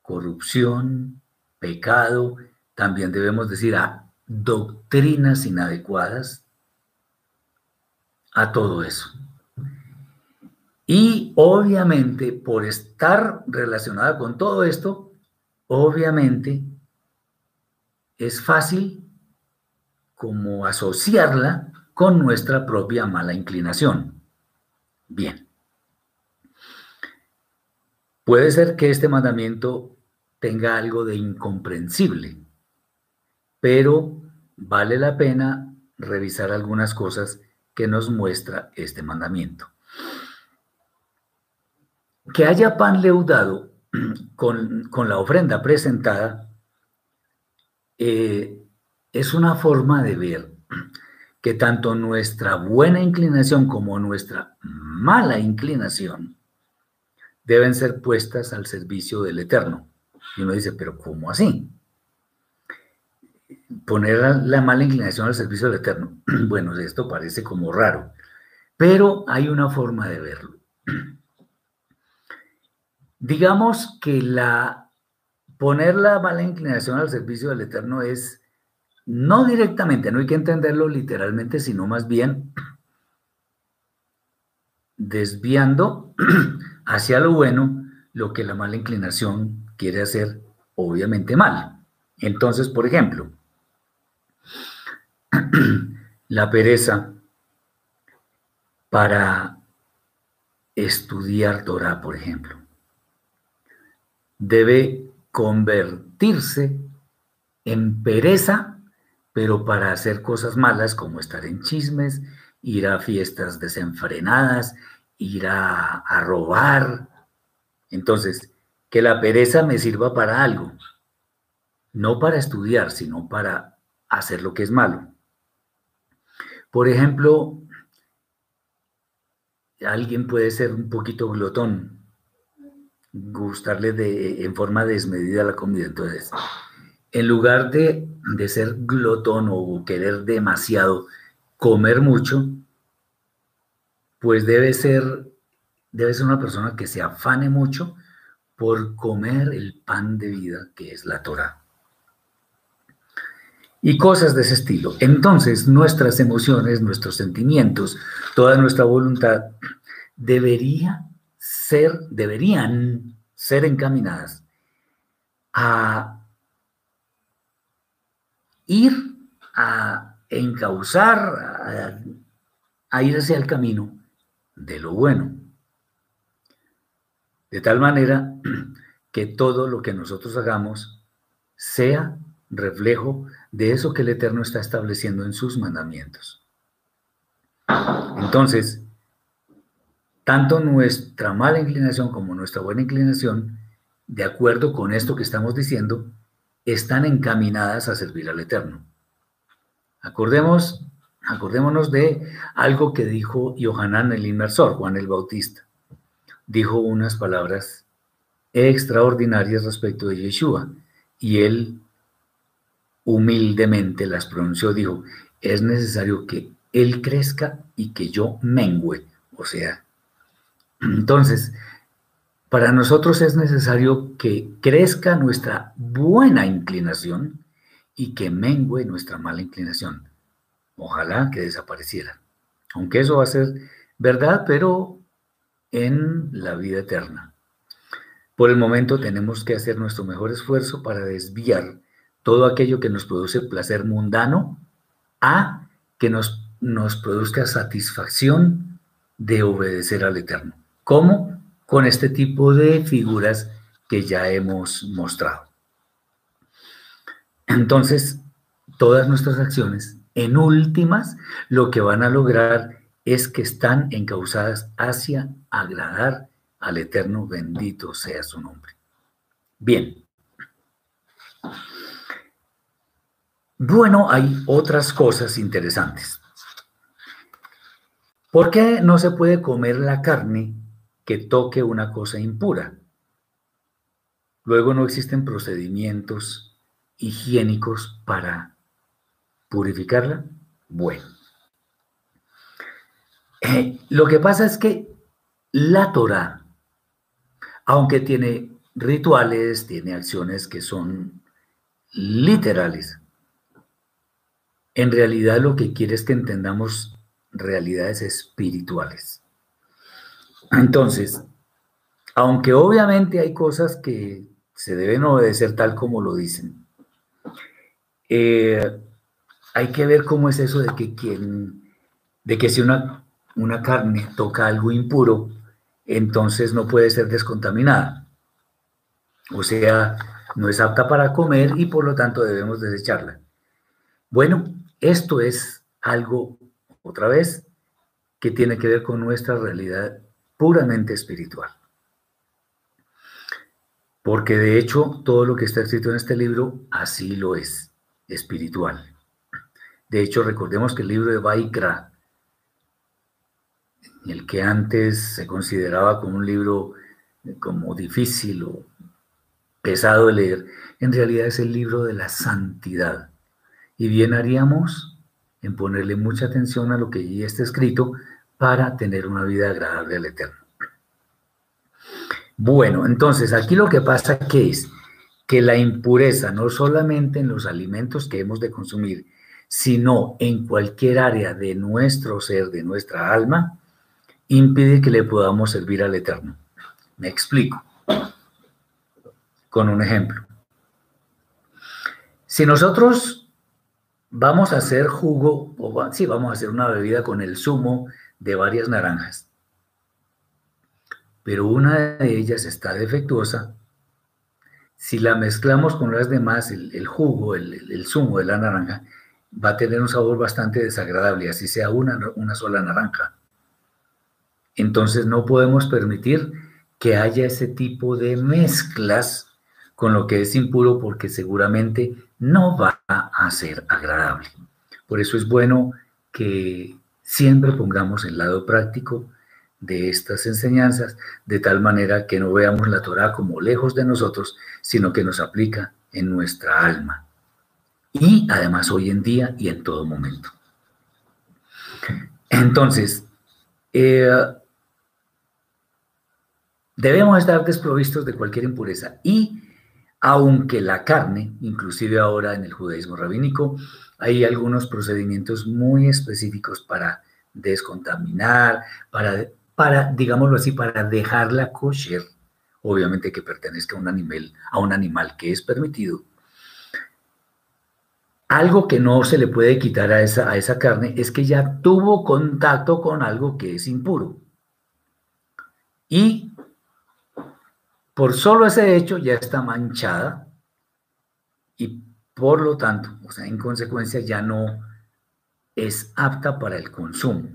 corrupción, pecado, también debemos decir a doctrinas inadecuadas, a todo eso. Y obviamente, por estar relacionada con todo esto, obviamente es fácil como asociarla con nuestra propia mala inclinación. Bien. Puede ser que este mandamiento tenga algo de incomprensible, pero vale la pena revisar algunas cosas que nos muestra este mandamiento. Que haya pan leudado *clears throat* con, la ofrenda presentada eh, es una forma de ver *clears throat* que tanto nuestra buena inclinación como nuestra mala inclinación deben ser puestas al servicio del Eterno. Y uno dice, pero ¿cómo así? Poner la mala inclinación al servicio del Eterno. *clears throat* Bueno, esto parece como raro, pero hay una forma de verlo. *clears throat* Digamos que la poner la mala inclinación al servicio del Eterno es no directamente, no hay que entenderlo literalmente, sino más bien *clears throat* desviando hacia lo bueno lo que la mala inclinación quiere hacer, obviamente mal. Entonces, por ejemplo, *clears throat* la pereza para estudiar Torah, por ejemplo, debe convertirse en pereza, pero para hacer cosas malas como estar en chismes, ir a fiestas desenfrenadas, ir a, a robar. Entonces, que la pereza me sirva para algo, no para estudiar, sino para hacer lo que es malo. Por ejemplo, alguien puede ser un poquito glotón, gustarle de, en forma desmedida la comida. Entonces, en lugar de, de ser glotón o querer demasiado, comer mucho, pues debe ser, debe ser una persona que se afane mucho por comer el pan de vida que es la Torah y cosas de ese estilo. Entonces, nuestras emociones, nuestros sentimientos, toda nuestra voluntad debería ser, deberían ser encaminadas a ir a encauzar, a, a ir hacia el camino de lo bueno. De tal manera que todo lo que nosotros hagamos sea reflejo de eso que el Eterno está estableciendo en sus mandamientos. Entonces, tanto nuestra mala inclinación como nuestra buena inclinación, de acuerdo con esto que estamos diciendo, están encaminadas a servir al Eterno. Acordemos, acordémonos de algo que dijo Yohanan el inmersor, Juan el Bautista. Dijo unas palabras extraordinarias respecto de Yeshua y él humildemente las pronunció, dijo, es necesario que Él crezca y que yo mengüe. O sea, *clears throat* entonces, para nosotros es necesario que crezca nuestra buena inclinación y que mengue nuestra mala inclinación. Ojalá que desapareciera. Aunque eso va a ser verdad, pero en la vida eterna. Por el momento tenemos que hacer nuestro mejor esfuerzo para desviar todo aquello que nos produce placer mundano a que nos, nos produzca satisfacción de obedecer al Eterno. ¿Cómo? Con este tipo de figuras que ya hemos mostrado. Entonces, todas nuestras acciones, en últimas, lo que van a lograr es que están encausadas hacia agradar al Eterno, bendito sea su nombre. Bien. Bueno, hay otras cosas interesantes. ¿Por qué no se puede comer la carne que toque una cosa impura? Luego no existen procedimientos higiénicos para purificarla. Bueno, eh, lo que pasa es que la Torah, aunque tiene rituales, tiene acciones que son literales, en realidad lo que quiere es que entendamos realidades espirituales. Entonces, aunque obviamente hay cosas que se deben obedecer tal como lo dicen, eh, hay que ver cómo es eso de que quien, de que si una, una carne toca algo impuro, entonces no puede ser descontaminada. O sea, no es apta para comer y por lo tanto debemos desecharla. Bueno, esto es algo, otra vez, que tiene que ver con nuestra realidad puramente espiritual. Porque de hecho todo lo que está escrito en este libro así lo es, espiritual. De hecho, recordemos que el libro de Vaikra, el que antes se consideraba como un libro como difícil o pesado de leer, en realidad es el libro de la santidad. Y bien haríamos en ponerle mucha atención a lo que allí está escrito para tener una vida agradable al Eterno. Bueno, entonces aquí lo que pasa que es que la impureza, no solamente en los alimentos que hemos de consumir, sino en cualquier área de nuestro ser, de nuestra alma, impide que le podamos servir al Eterno. Me explico. Con un ejemplo. Si nosotros Vamos a hacer jugo, o sí, vamos a hacer una bebida con el zumo de varias naranjas. Pero una de ellas está defectuosa. Si la mezclamos con las demás, el, jugo, el, zumo de la naranja, va a tener un sabor bastante desagradable, así sea una, una sola naranja. Entonces no podemos permitir que haya ese tipo de mezclas con lo que es impuro porque seguramente no va a ser agradable. Por eso es bueno que siempre pongamos el lado práctico de estas enseñanzas, de tal manera que no veamos la Torah como lejos de nosotros, sino que nos aplica en nuestra alma. Y además hoy en día y en todo momento. Entonces, eh, debemos estar desprovistos de cualquier impureza y aunque la carne, inclusive ahora en el judaísmo rabínico, hay algunos procedimientos muy específicos para descontaminar, para, para digámoslo así, para dejarla kosher, obviamente que pertenezca a un animal, a un animal que es permitido. Algo que no se le puede quitar a esa, a esa carne es que ya tuvo contacto con algo que es impuro. Y por solo ese hecho ya está manchada y por lo tanto, o sea, en consecuencia ya no es apta para el consumo,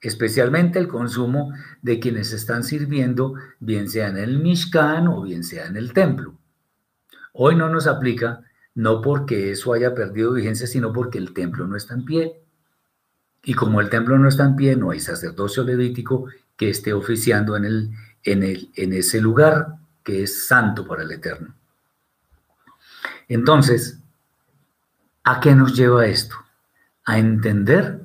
especialmente el consumo de quienes están sirviendo, bien sea en el Mishkan o bien sea en el templo. Hoy no nos aplica, no porque eso haya perdido vigencia, sino porque el templo no está en pie. Y como el templo no está en pie, no hay sacerdocio levítico que esté oficiando en el, en, ese lugar que es santo para el Eterno. Entonces, ¿a qué nos lleva esto? A entender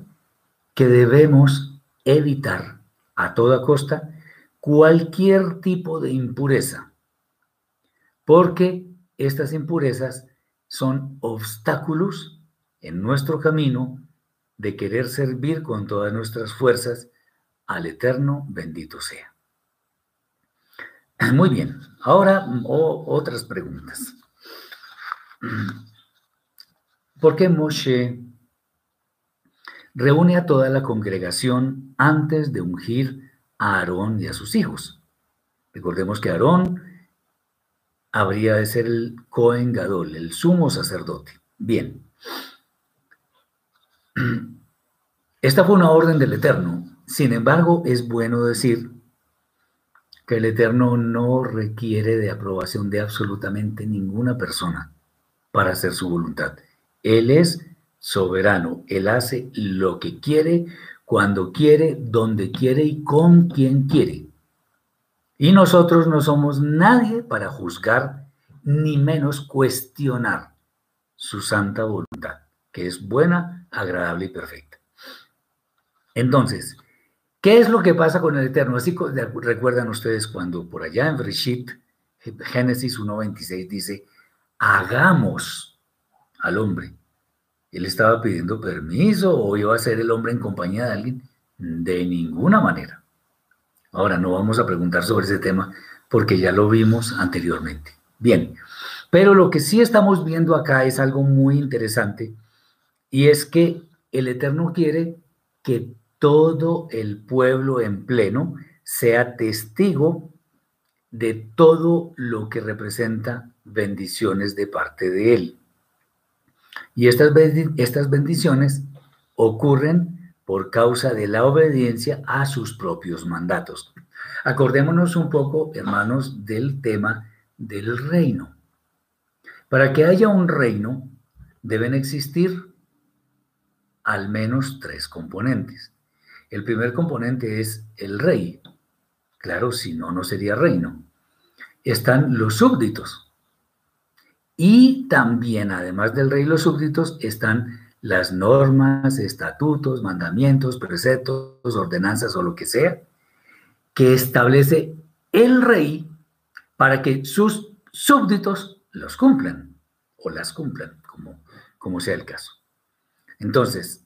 que debemos evitar a toda costa cualquier tipo de impureza, porque estas impurezas son obstáculos en nuestro camino de querer servir con todas nuestras fuerzas al Eterno bendito sea. Muy bien, ahora otras preguntas. ¿Por qué Moshe reúne a toda la congregación antes de ungir a Aarón y a sus hijos? Recordemos que Aarón habría de ser el Cohen Gadol, el sumo sacerdote. Bien. *clears throat* Esta fue una orden del Eterno. Sin embargo, es bueno decir que el Eterno no requiere de aprobación de absolutamente ninguna persona para hacer su voluntad. Él es soberano, Él hace lo que quiere, cuando quiere, donde quiere y con quien quiere. Y nosotros no somos nadie para juzgar ni menos cuestionar su santa voluntad, que es buena, agradable y perfecta. Entonces, ¿Qué es lo que pasa con el Eterno? Así recuerdan ustedes cuando por allá en Breshit, Génesis 1.26 dice, hagamos al hombre. Él estaba pidiendo permiso o iba a ser el hombre en compañía de alguien. De ninguna manera. Ahora no vamos a preguntar sobre ese tema porque ya lo vimos anteriormente. Bien, pero lo que sí estamos viendo acá es algo muy interesante y es que el Eterno quiere que todo el pueblo en pleno sea testigo de todo lo que representa bendiciones de parte de Él. Y estas, bendiciones ocurren por causa de la obediencia a sus propios mandatos. Acordémonos un poco, hermanos, del tema del reino. Para que haya un reino, deben existir al menos tres componentes. El primer componente es el rey. Claro, si no, no sería reino. Están los súbditos. Y también, además del rey y los súbditos, están las normas, estatutos, mandamientos, preceptos, ordenanzas o lo que sea, que establece el rey para que sus súbditos los cumplan o las cumplan, como, como sea el caso. Entonces,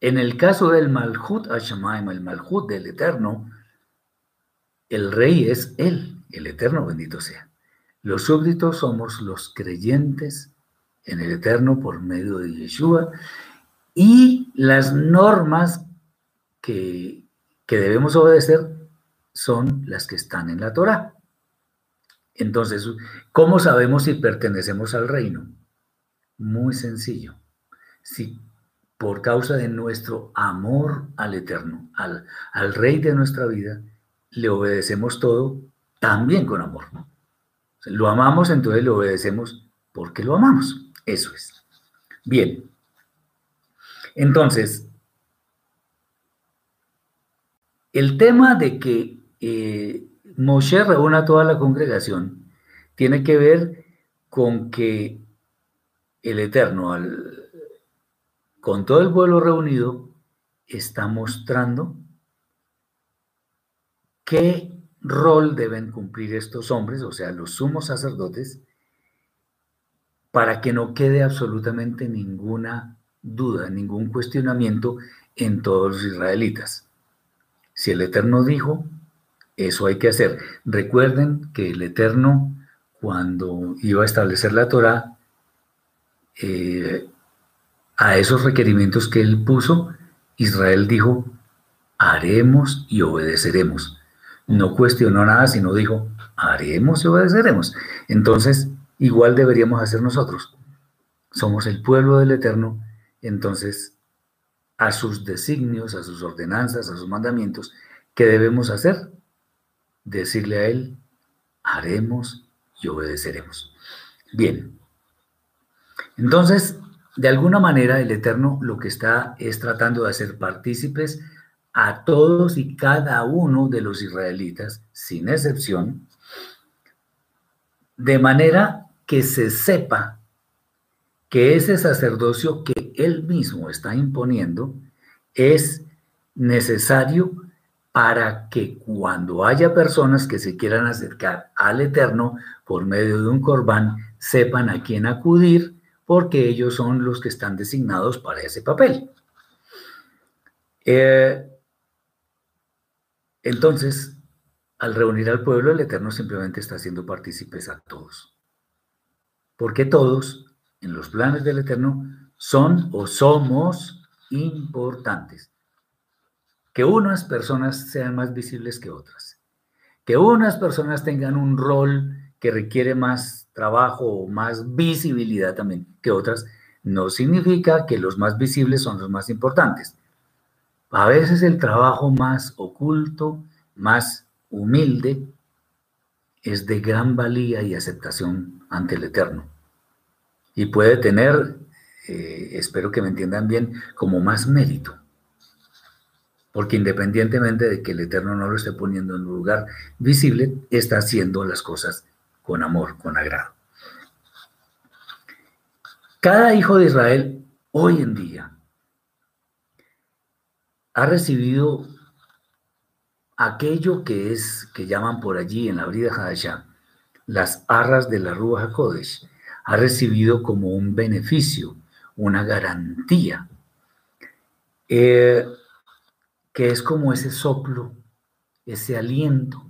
en el caso del Malhut Hashemaim, el Malhut del Eterno, el rey es Él, el Eterno bendito sea. Los súbditos somos los creyentes en el Eterno por medio de Yeshua y las normas que, que debemos obedecer son las que están en la Torah. Entonces, ¿cómo sabemos si pertenecemos al reino? Muy sencillo. Si por causa de nuestro amor al Eterno, al, al Rey de nuestra vida, le obedecemos todo también con amor. lo amamos, entonces le obedecemos porque lo amamos. Eso es. Bien. Entonces, el tema de que eh, Moshe reúna a toda la congregación tiene que ver con que el Eterno, al, con todo el pueblo reunido, está mostrando qué rol deben cumplir estos hombres, o sea, los sumos sacerdotes, para que no quede absolutamente ninguna duda, ningún cuestionamiento en todos los israelitas. Si el Eterno dijo, eso hay que hacer. Recuerden que el Eterno, cuando iba a establecer la Torah, eh, a esos requerimientos que él puso, Israel dijo, haremos y obedeceremos. No cuestionó nada, sino dijo, haremos y obedeceremos. Entonces, igual deberíamos hacer nosotros. Somos el pueblo del Eterno, entonces, a sus designios, a sus ordenanzas, a sus mandamientos, ¿qué debemos hacer? Decirle a Él, haremos y obedeceremos. Bien. Entonces, de alguna manera el Eterno lo que está es tratando de hacer partícipes a todos y cada uno de los israelitas, sin excepción, de manera que se sepa que ese sacerdocio que él mismo está imponiendo es necesario para que cuando haya personas que se quieran acercar al Eterno por medio de un corbán, sepan a quién acudir porque ellos son los que están designados para ese papel. Eh, entonces, al reunir al pueblo, el Eterno simplemente está haciendo partícipes a todos. Porque todos, en los planes del Eterno, son o somos importantes. Que unas personas sean más visibles que otras. Que unas personas tengan un rol que requiere más trabajo o más visibilidad también que otras, no significa que los más visibles son los más importantes. A veces el trabajo más oculto, más humilde, es de gran valía y aceptación ante el Eterno. Y puede tener, eh, espero que me entiendan bien, como más mérito. Porque independientemente de que el Eterno no lo esté poniendo en un lugar visible, está haciendo las cosas con amor, con agrado. Cada hijo de Israel hoy en día ha recibido aquello que es, que llaman por allí en la Brida Hadashah, las arras de la Rúa Hakodesh, ha recibido como un beneficio, una garantía, eh, que es como ese soplo, ese aliento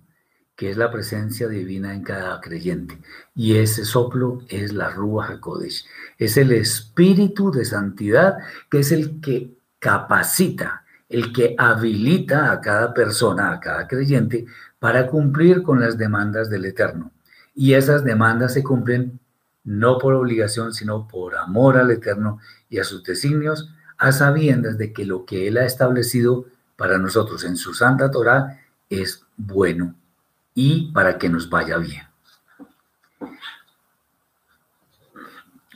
que es la presencia divina en cada creyente. Y ese soplo es la Ruach HaKodesh. Es el espíritu de santidad que es el que capacita, el que habilita a cada persona, a cada creyente, para cumplir con las demandas del Eterno. Y esas demandas se cumplen no por obligación, sino por amor al Eterno y a sus designios, a sabiendas de que lo que Él ha establecido para nosotros en su Santa Torah es bueno y para que nos vaya bien.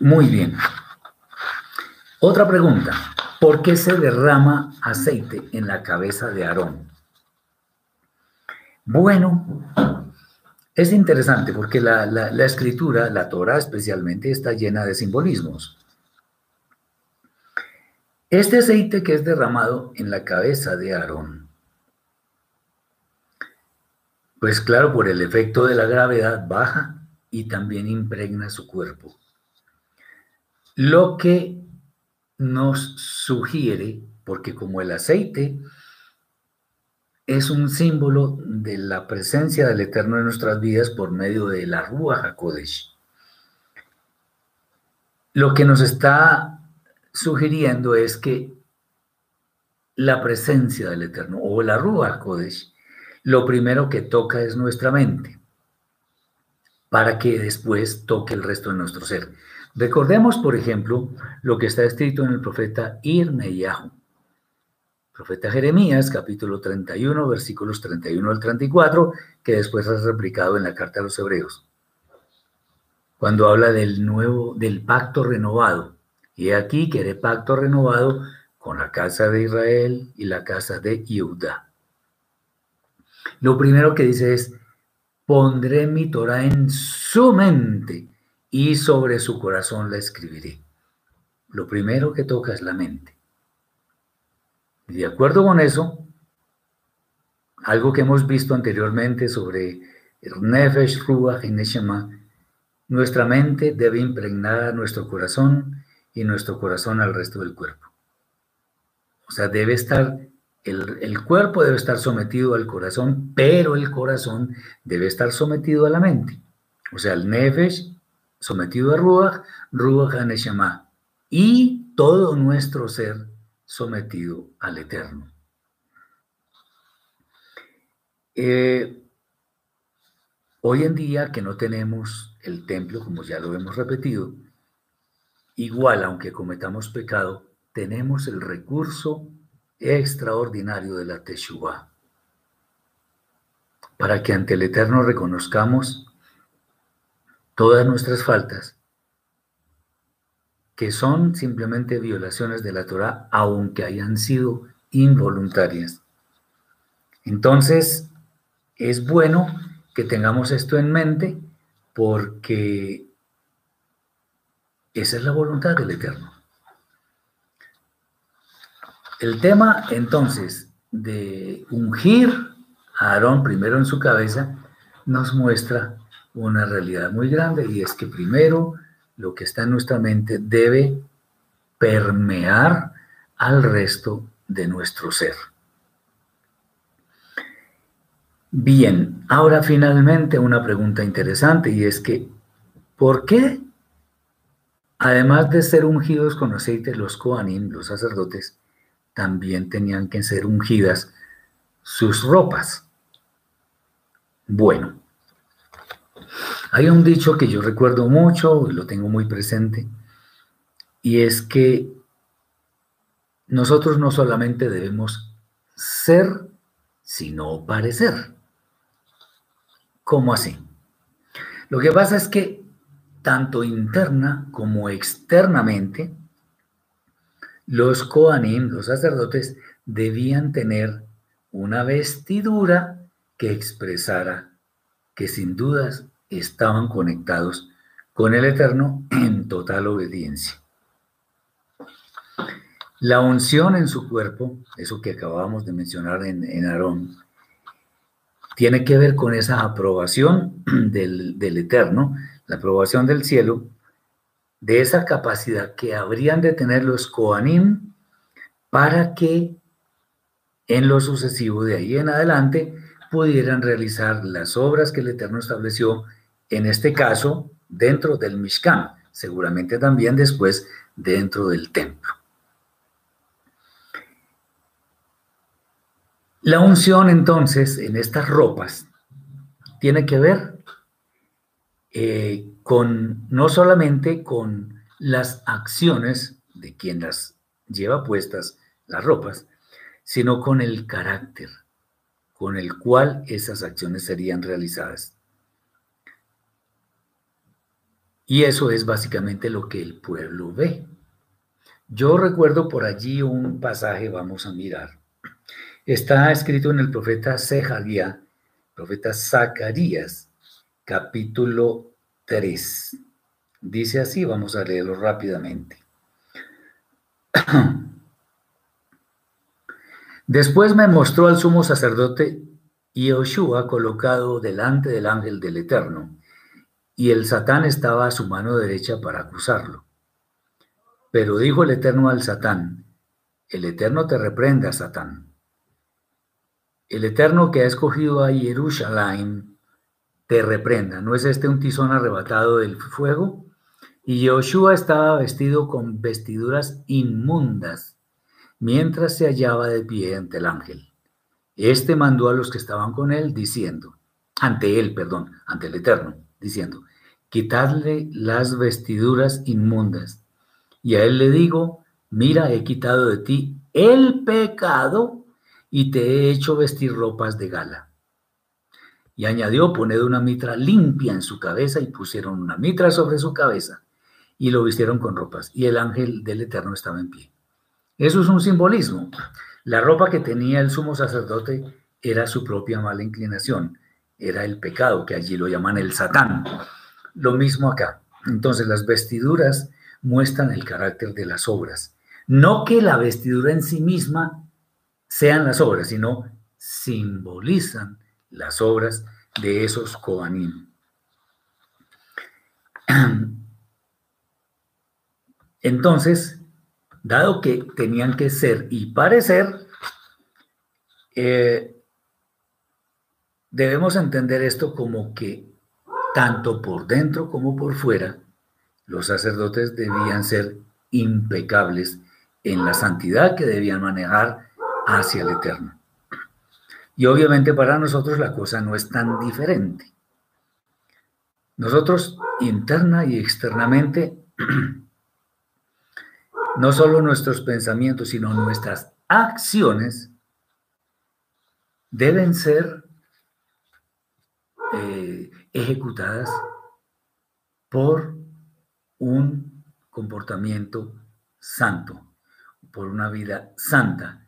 Muy bien. Otra pregunta. ¿Por qué se derrama aceite en la cabeza de Aarón? Bueno, es interesante porque la, la escritura, la Torah especialmente, está llena de simbolismos. Este aceite que es derramado en la cabeza de Aarón pues claro, por el efecto de la gravedad baja y también impregna su cuerpo. Lo que nos sugiere, porque como el aceite es un símbolo de la presencia del Eterno en nuestras vidas por medio de la Ruach HaKodesh, lo que nos está sugiriendo es que la presencia del Eterno o la Ruach HaKodesh lo primero que toca es nuestra mente, para que después toque el resto de nuestro ser. Recordemos, por ejemplo, lo que está escrito en el profeta Irmeyahu. Profeta Jeremías, capítulo 31, versículos 31 al 34, que después es replicado en la carta a los hebreos. Cuando habla del nuevo, del pacto renovado. Y aquí que de pacto renovado con la casa de Israel y la casa de Judá. Lo primero que dice es, pondré mi Torah en su mente y sobre su corazón la escribiré. Lo primero que toca es la mente. Y de acuerdo con eso, algo que hemos visto anteriormente sobre Nefesh, Ruach y Neshama, nuestra mente debe impregnar a nuestro corazón y nuestro corazón al resto del cuerpo. O sea, debe estar el, cuerpo debe estar sometido al corazón, pero el corazón debe estar sometido a la mente. O sea, el nefesh sometido a Ruach, Ruach a Neshama. Y todo nuestro ser sometido al Eterno. Eh, hoy en día que no tenemos el templo, como ya lo hemos repetido, igual aunque cometamos pecado, tenemos el recurso extraordinario de la Teshuvah, para que ante el Eterno reconozcamos todas nuestras faltas, que son simplemente violaciones de la Torah, aunque hayan sido involuntarias. Entonces, es bueno que tengamos esto en mente porque esa es la voluntad del Eterno. El tema entonces de ungir a Aarón primero en su cabeza nos muestra una realidad muy grande y es que primero lo que está en nuestra mente debe permear al resto de nuestro ser. Bien, ahora finalmente una pregunta interesante y es que, ¿por qué, además de ser ungidos con aceite, los Kohanim, los sacerdotes, también tenían que ser ungidas sus ropas? Bueno, hay un dicho que yo recuerdo mucho y lo tengo muy presente, y es que nosotros no solamente debemos ser, sino parecer. ¿Cómo así? Lo que pasa es que tanto interna como externamente, los Koanim, los sacerdotes, debían tener una vestidura que expresara que sin dudas estaban conectados con el Eterno en total obediencia. La unción en su cuerpo, eso que acabamos de mencionar en, en Aarón, tiene que ver con esa aprobación del, Eterno, la aprobación del cielo, de esa capacidad que habrían de tener los Koanim para que en lo sucesivo de ahí en adelante pudieran realizar las obras que el Eterno estableció, en este caso dentro del Mishkan, seguramente también después dentro del templo. La unción entonces en estas ropas tiene que ver eh, con no solamente con las acciones de quien las lleva puestas las ropas, sino con el carácter con el cual esas acciones serían realizadas. Y eso es básicamente lo que el pueblo ve. Yo recuerdo por allí un pasaje, vamos a mirar, Está escrito en el profeta Sejaría, profeta Zacarías, capítulo 3. Dice así, vamos a leerlo rápidamente. Después me mostró al sumo sacerdote Yoshua colocado delante del ángel del Eterno, y el Satán estaba a su mano derecha para acusarlo. Pero dijo el Eterno al Satán, el Eterno te reprenda, Satán el Eterno que ha escogido a Jerusalén te reprenda. ¿No es este un tizón arrebatado del fuego? Y Joshua estaba vestido con vestiduras inmundas mientras se hallaba de pie ante el ángel. Este mandó a los que estaban con él diciendo, ante él, perdón, ante el Eterno, diciendo, quitadle las vestiduras inmundas. Y a él le digo, mira, he quitado de ti el pecado y te he hecho vestir ropas de gala. Y añadió, poned una mitra limpia en su cabeza y pusieron una mitra sobre su cabeza y lo vistieron con ropas. Y el ángel del Eterno estaba en pie. Eso es un simbolismo. La ropa que tenía el sumo sacerdote era su propia mala inclinación, era el pecado, que allí lo llaman el satán. Lo mismo acá. Entonces las vestiduras muestran el carácter de las obras. No que la vestidura en sí misma sean las obras, sino simbolizan las obras de esos Kohanim. Entonces, dado que tenían que ser y parecer, eh, debemos entender esto como que tanto por dentro como por fuera, los sacerdotes debían ser impecables en la santidad que debían manejar hacia el eterno. Y obviamente para nosotros la cosa no es tan diferente. Nosotros interna y externamente, *clears throat* no solo nuestros pensamientos, sino nuestras acciones deben ser eh, ejecutadas por un comportamiento santo, por una vida santa,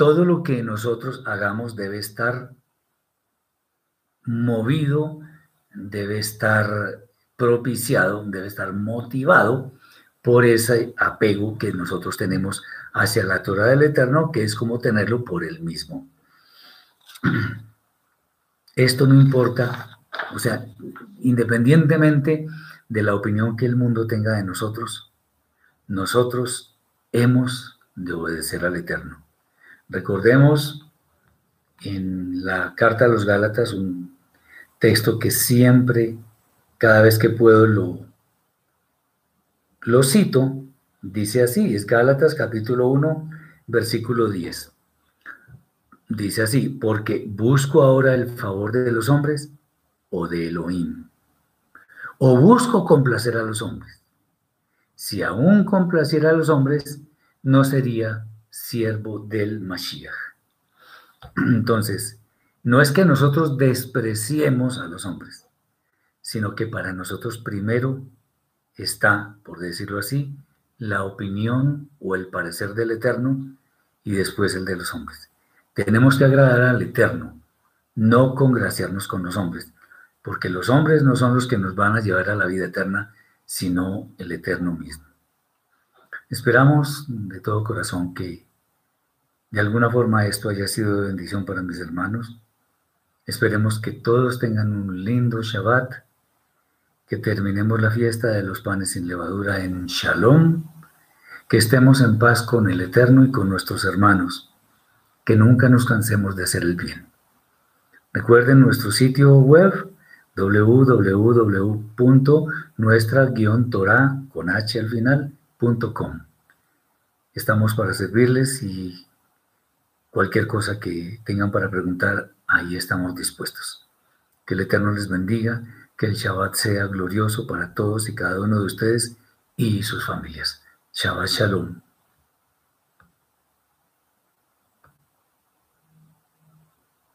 todo lo que nosotros hagamos debe estar movido, debe estar propiciado, debe estar motivado por ese apego que nosotros tenemos hacia la Torah del Eterno, que es como tenerlo por él mismo. *clears throat* Esto no importa O sea, independientemente de la opinión que el mundo tenga de nosotros, nosotros hemos de obedecer al Eterno. Recordemos en la carta a los Gálatas un texto que siempre, cada vez que puedo, lo, lo cito. Dice así, es Gálatas capítulo 1, versículo 10. Dice así, porque busco ahora el favor de los hombres o de Elohim. O busco complacer a los hombres. Si aún complaciera a los hombres, no sería siervo del Mashiach. *clears throat* Entonces, no es que nosotros despreciemos a los hombres, sino que para nosotros primero está, por decirlo así, la opinión o el parecer del Eterno y después el de los hombres. Tenemos que agradar al Eterno, no congraciarnos con los hombres, porque los hombres no son los que nos van a llevar a la vida eterna, sino el Eterno mismo. Esperamos de todo corazón que de alguna forma esto haya sido de bendición para mis hermanos. Esperemos que todos tengan un lindo Shabbat, que terminemos la fiesta de los panes sin levadura en Shalom, que estemos en paz con el Eterno y con nuestros hermanos, que nunca nos cansemos de hacer el bien. Recuerden nuestro sitio web www.nuestra-torah con h al Estamos para servirles y Cualquier cosa que tengan para preguntar, ahí estamos dispuestos. Que el Eterno les bendiga, que el Shabbat sea glorioso para todos y cada uno de ustedes y sus familias. Shabbat Shalom.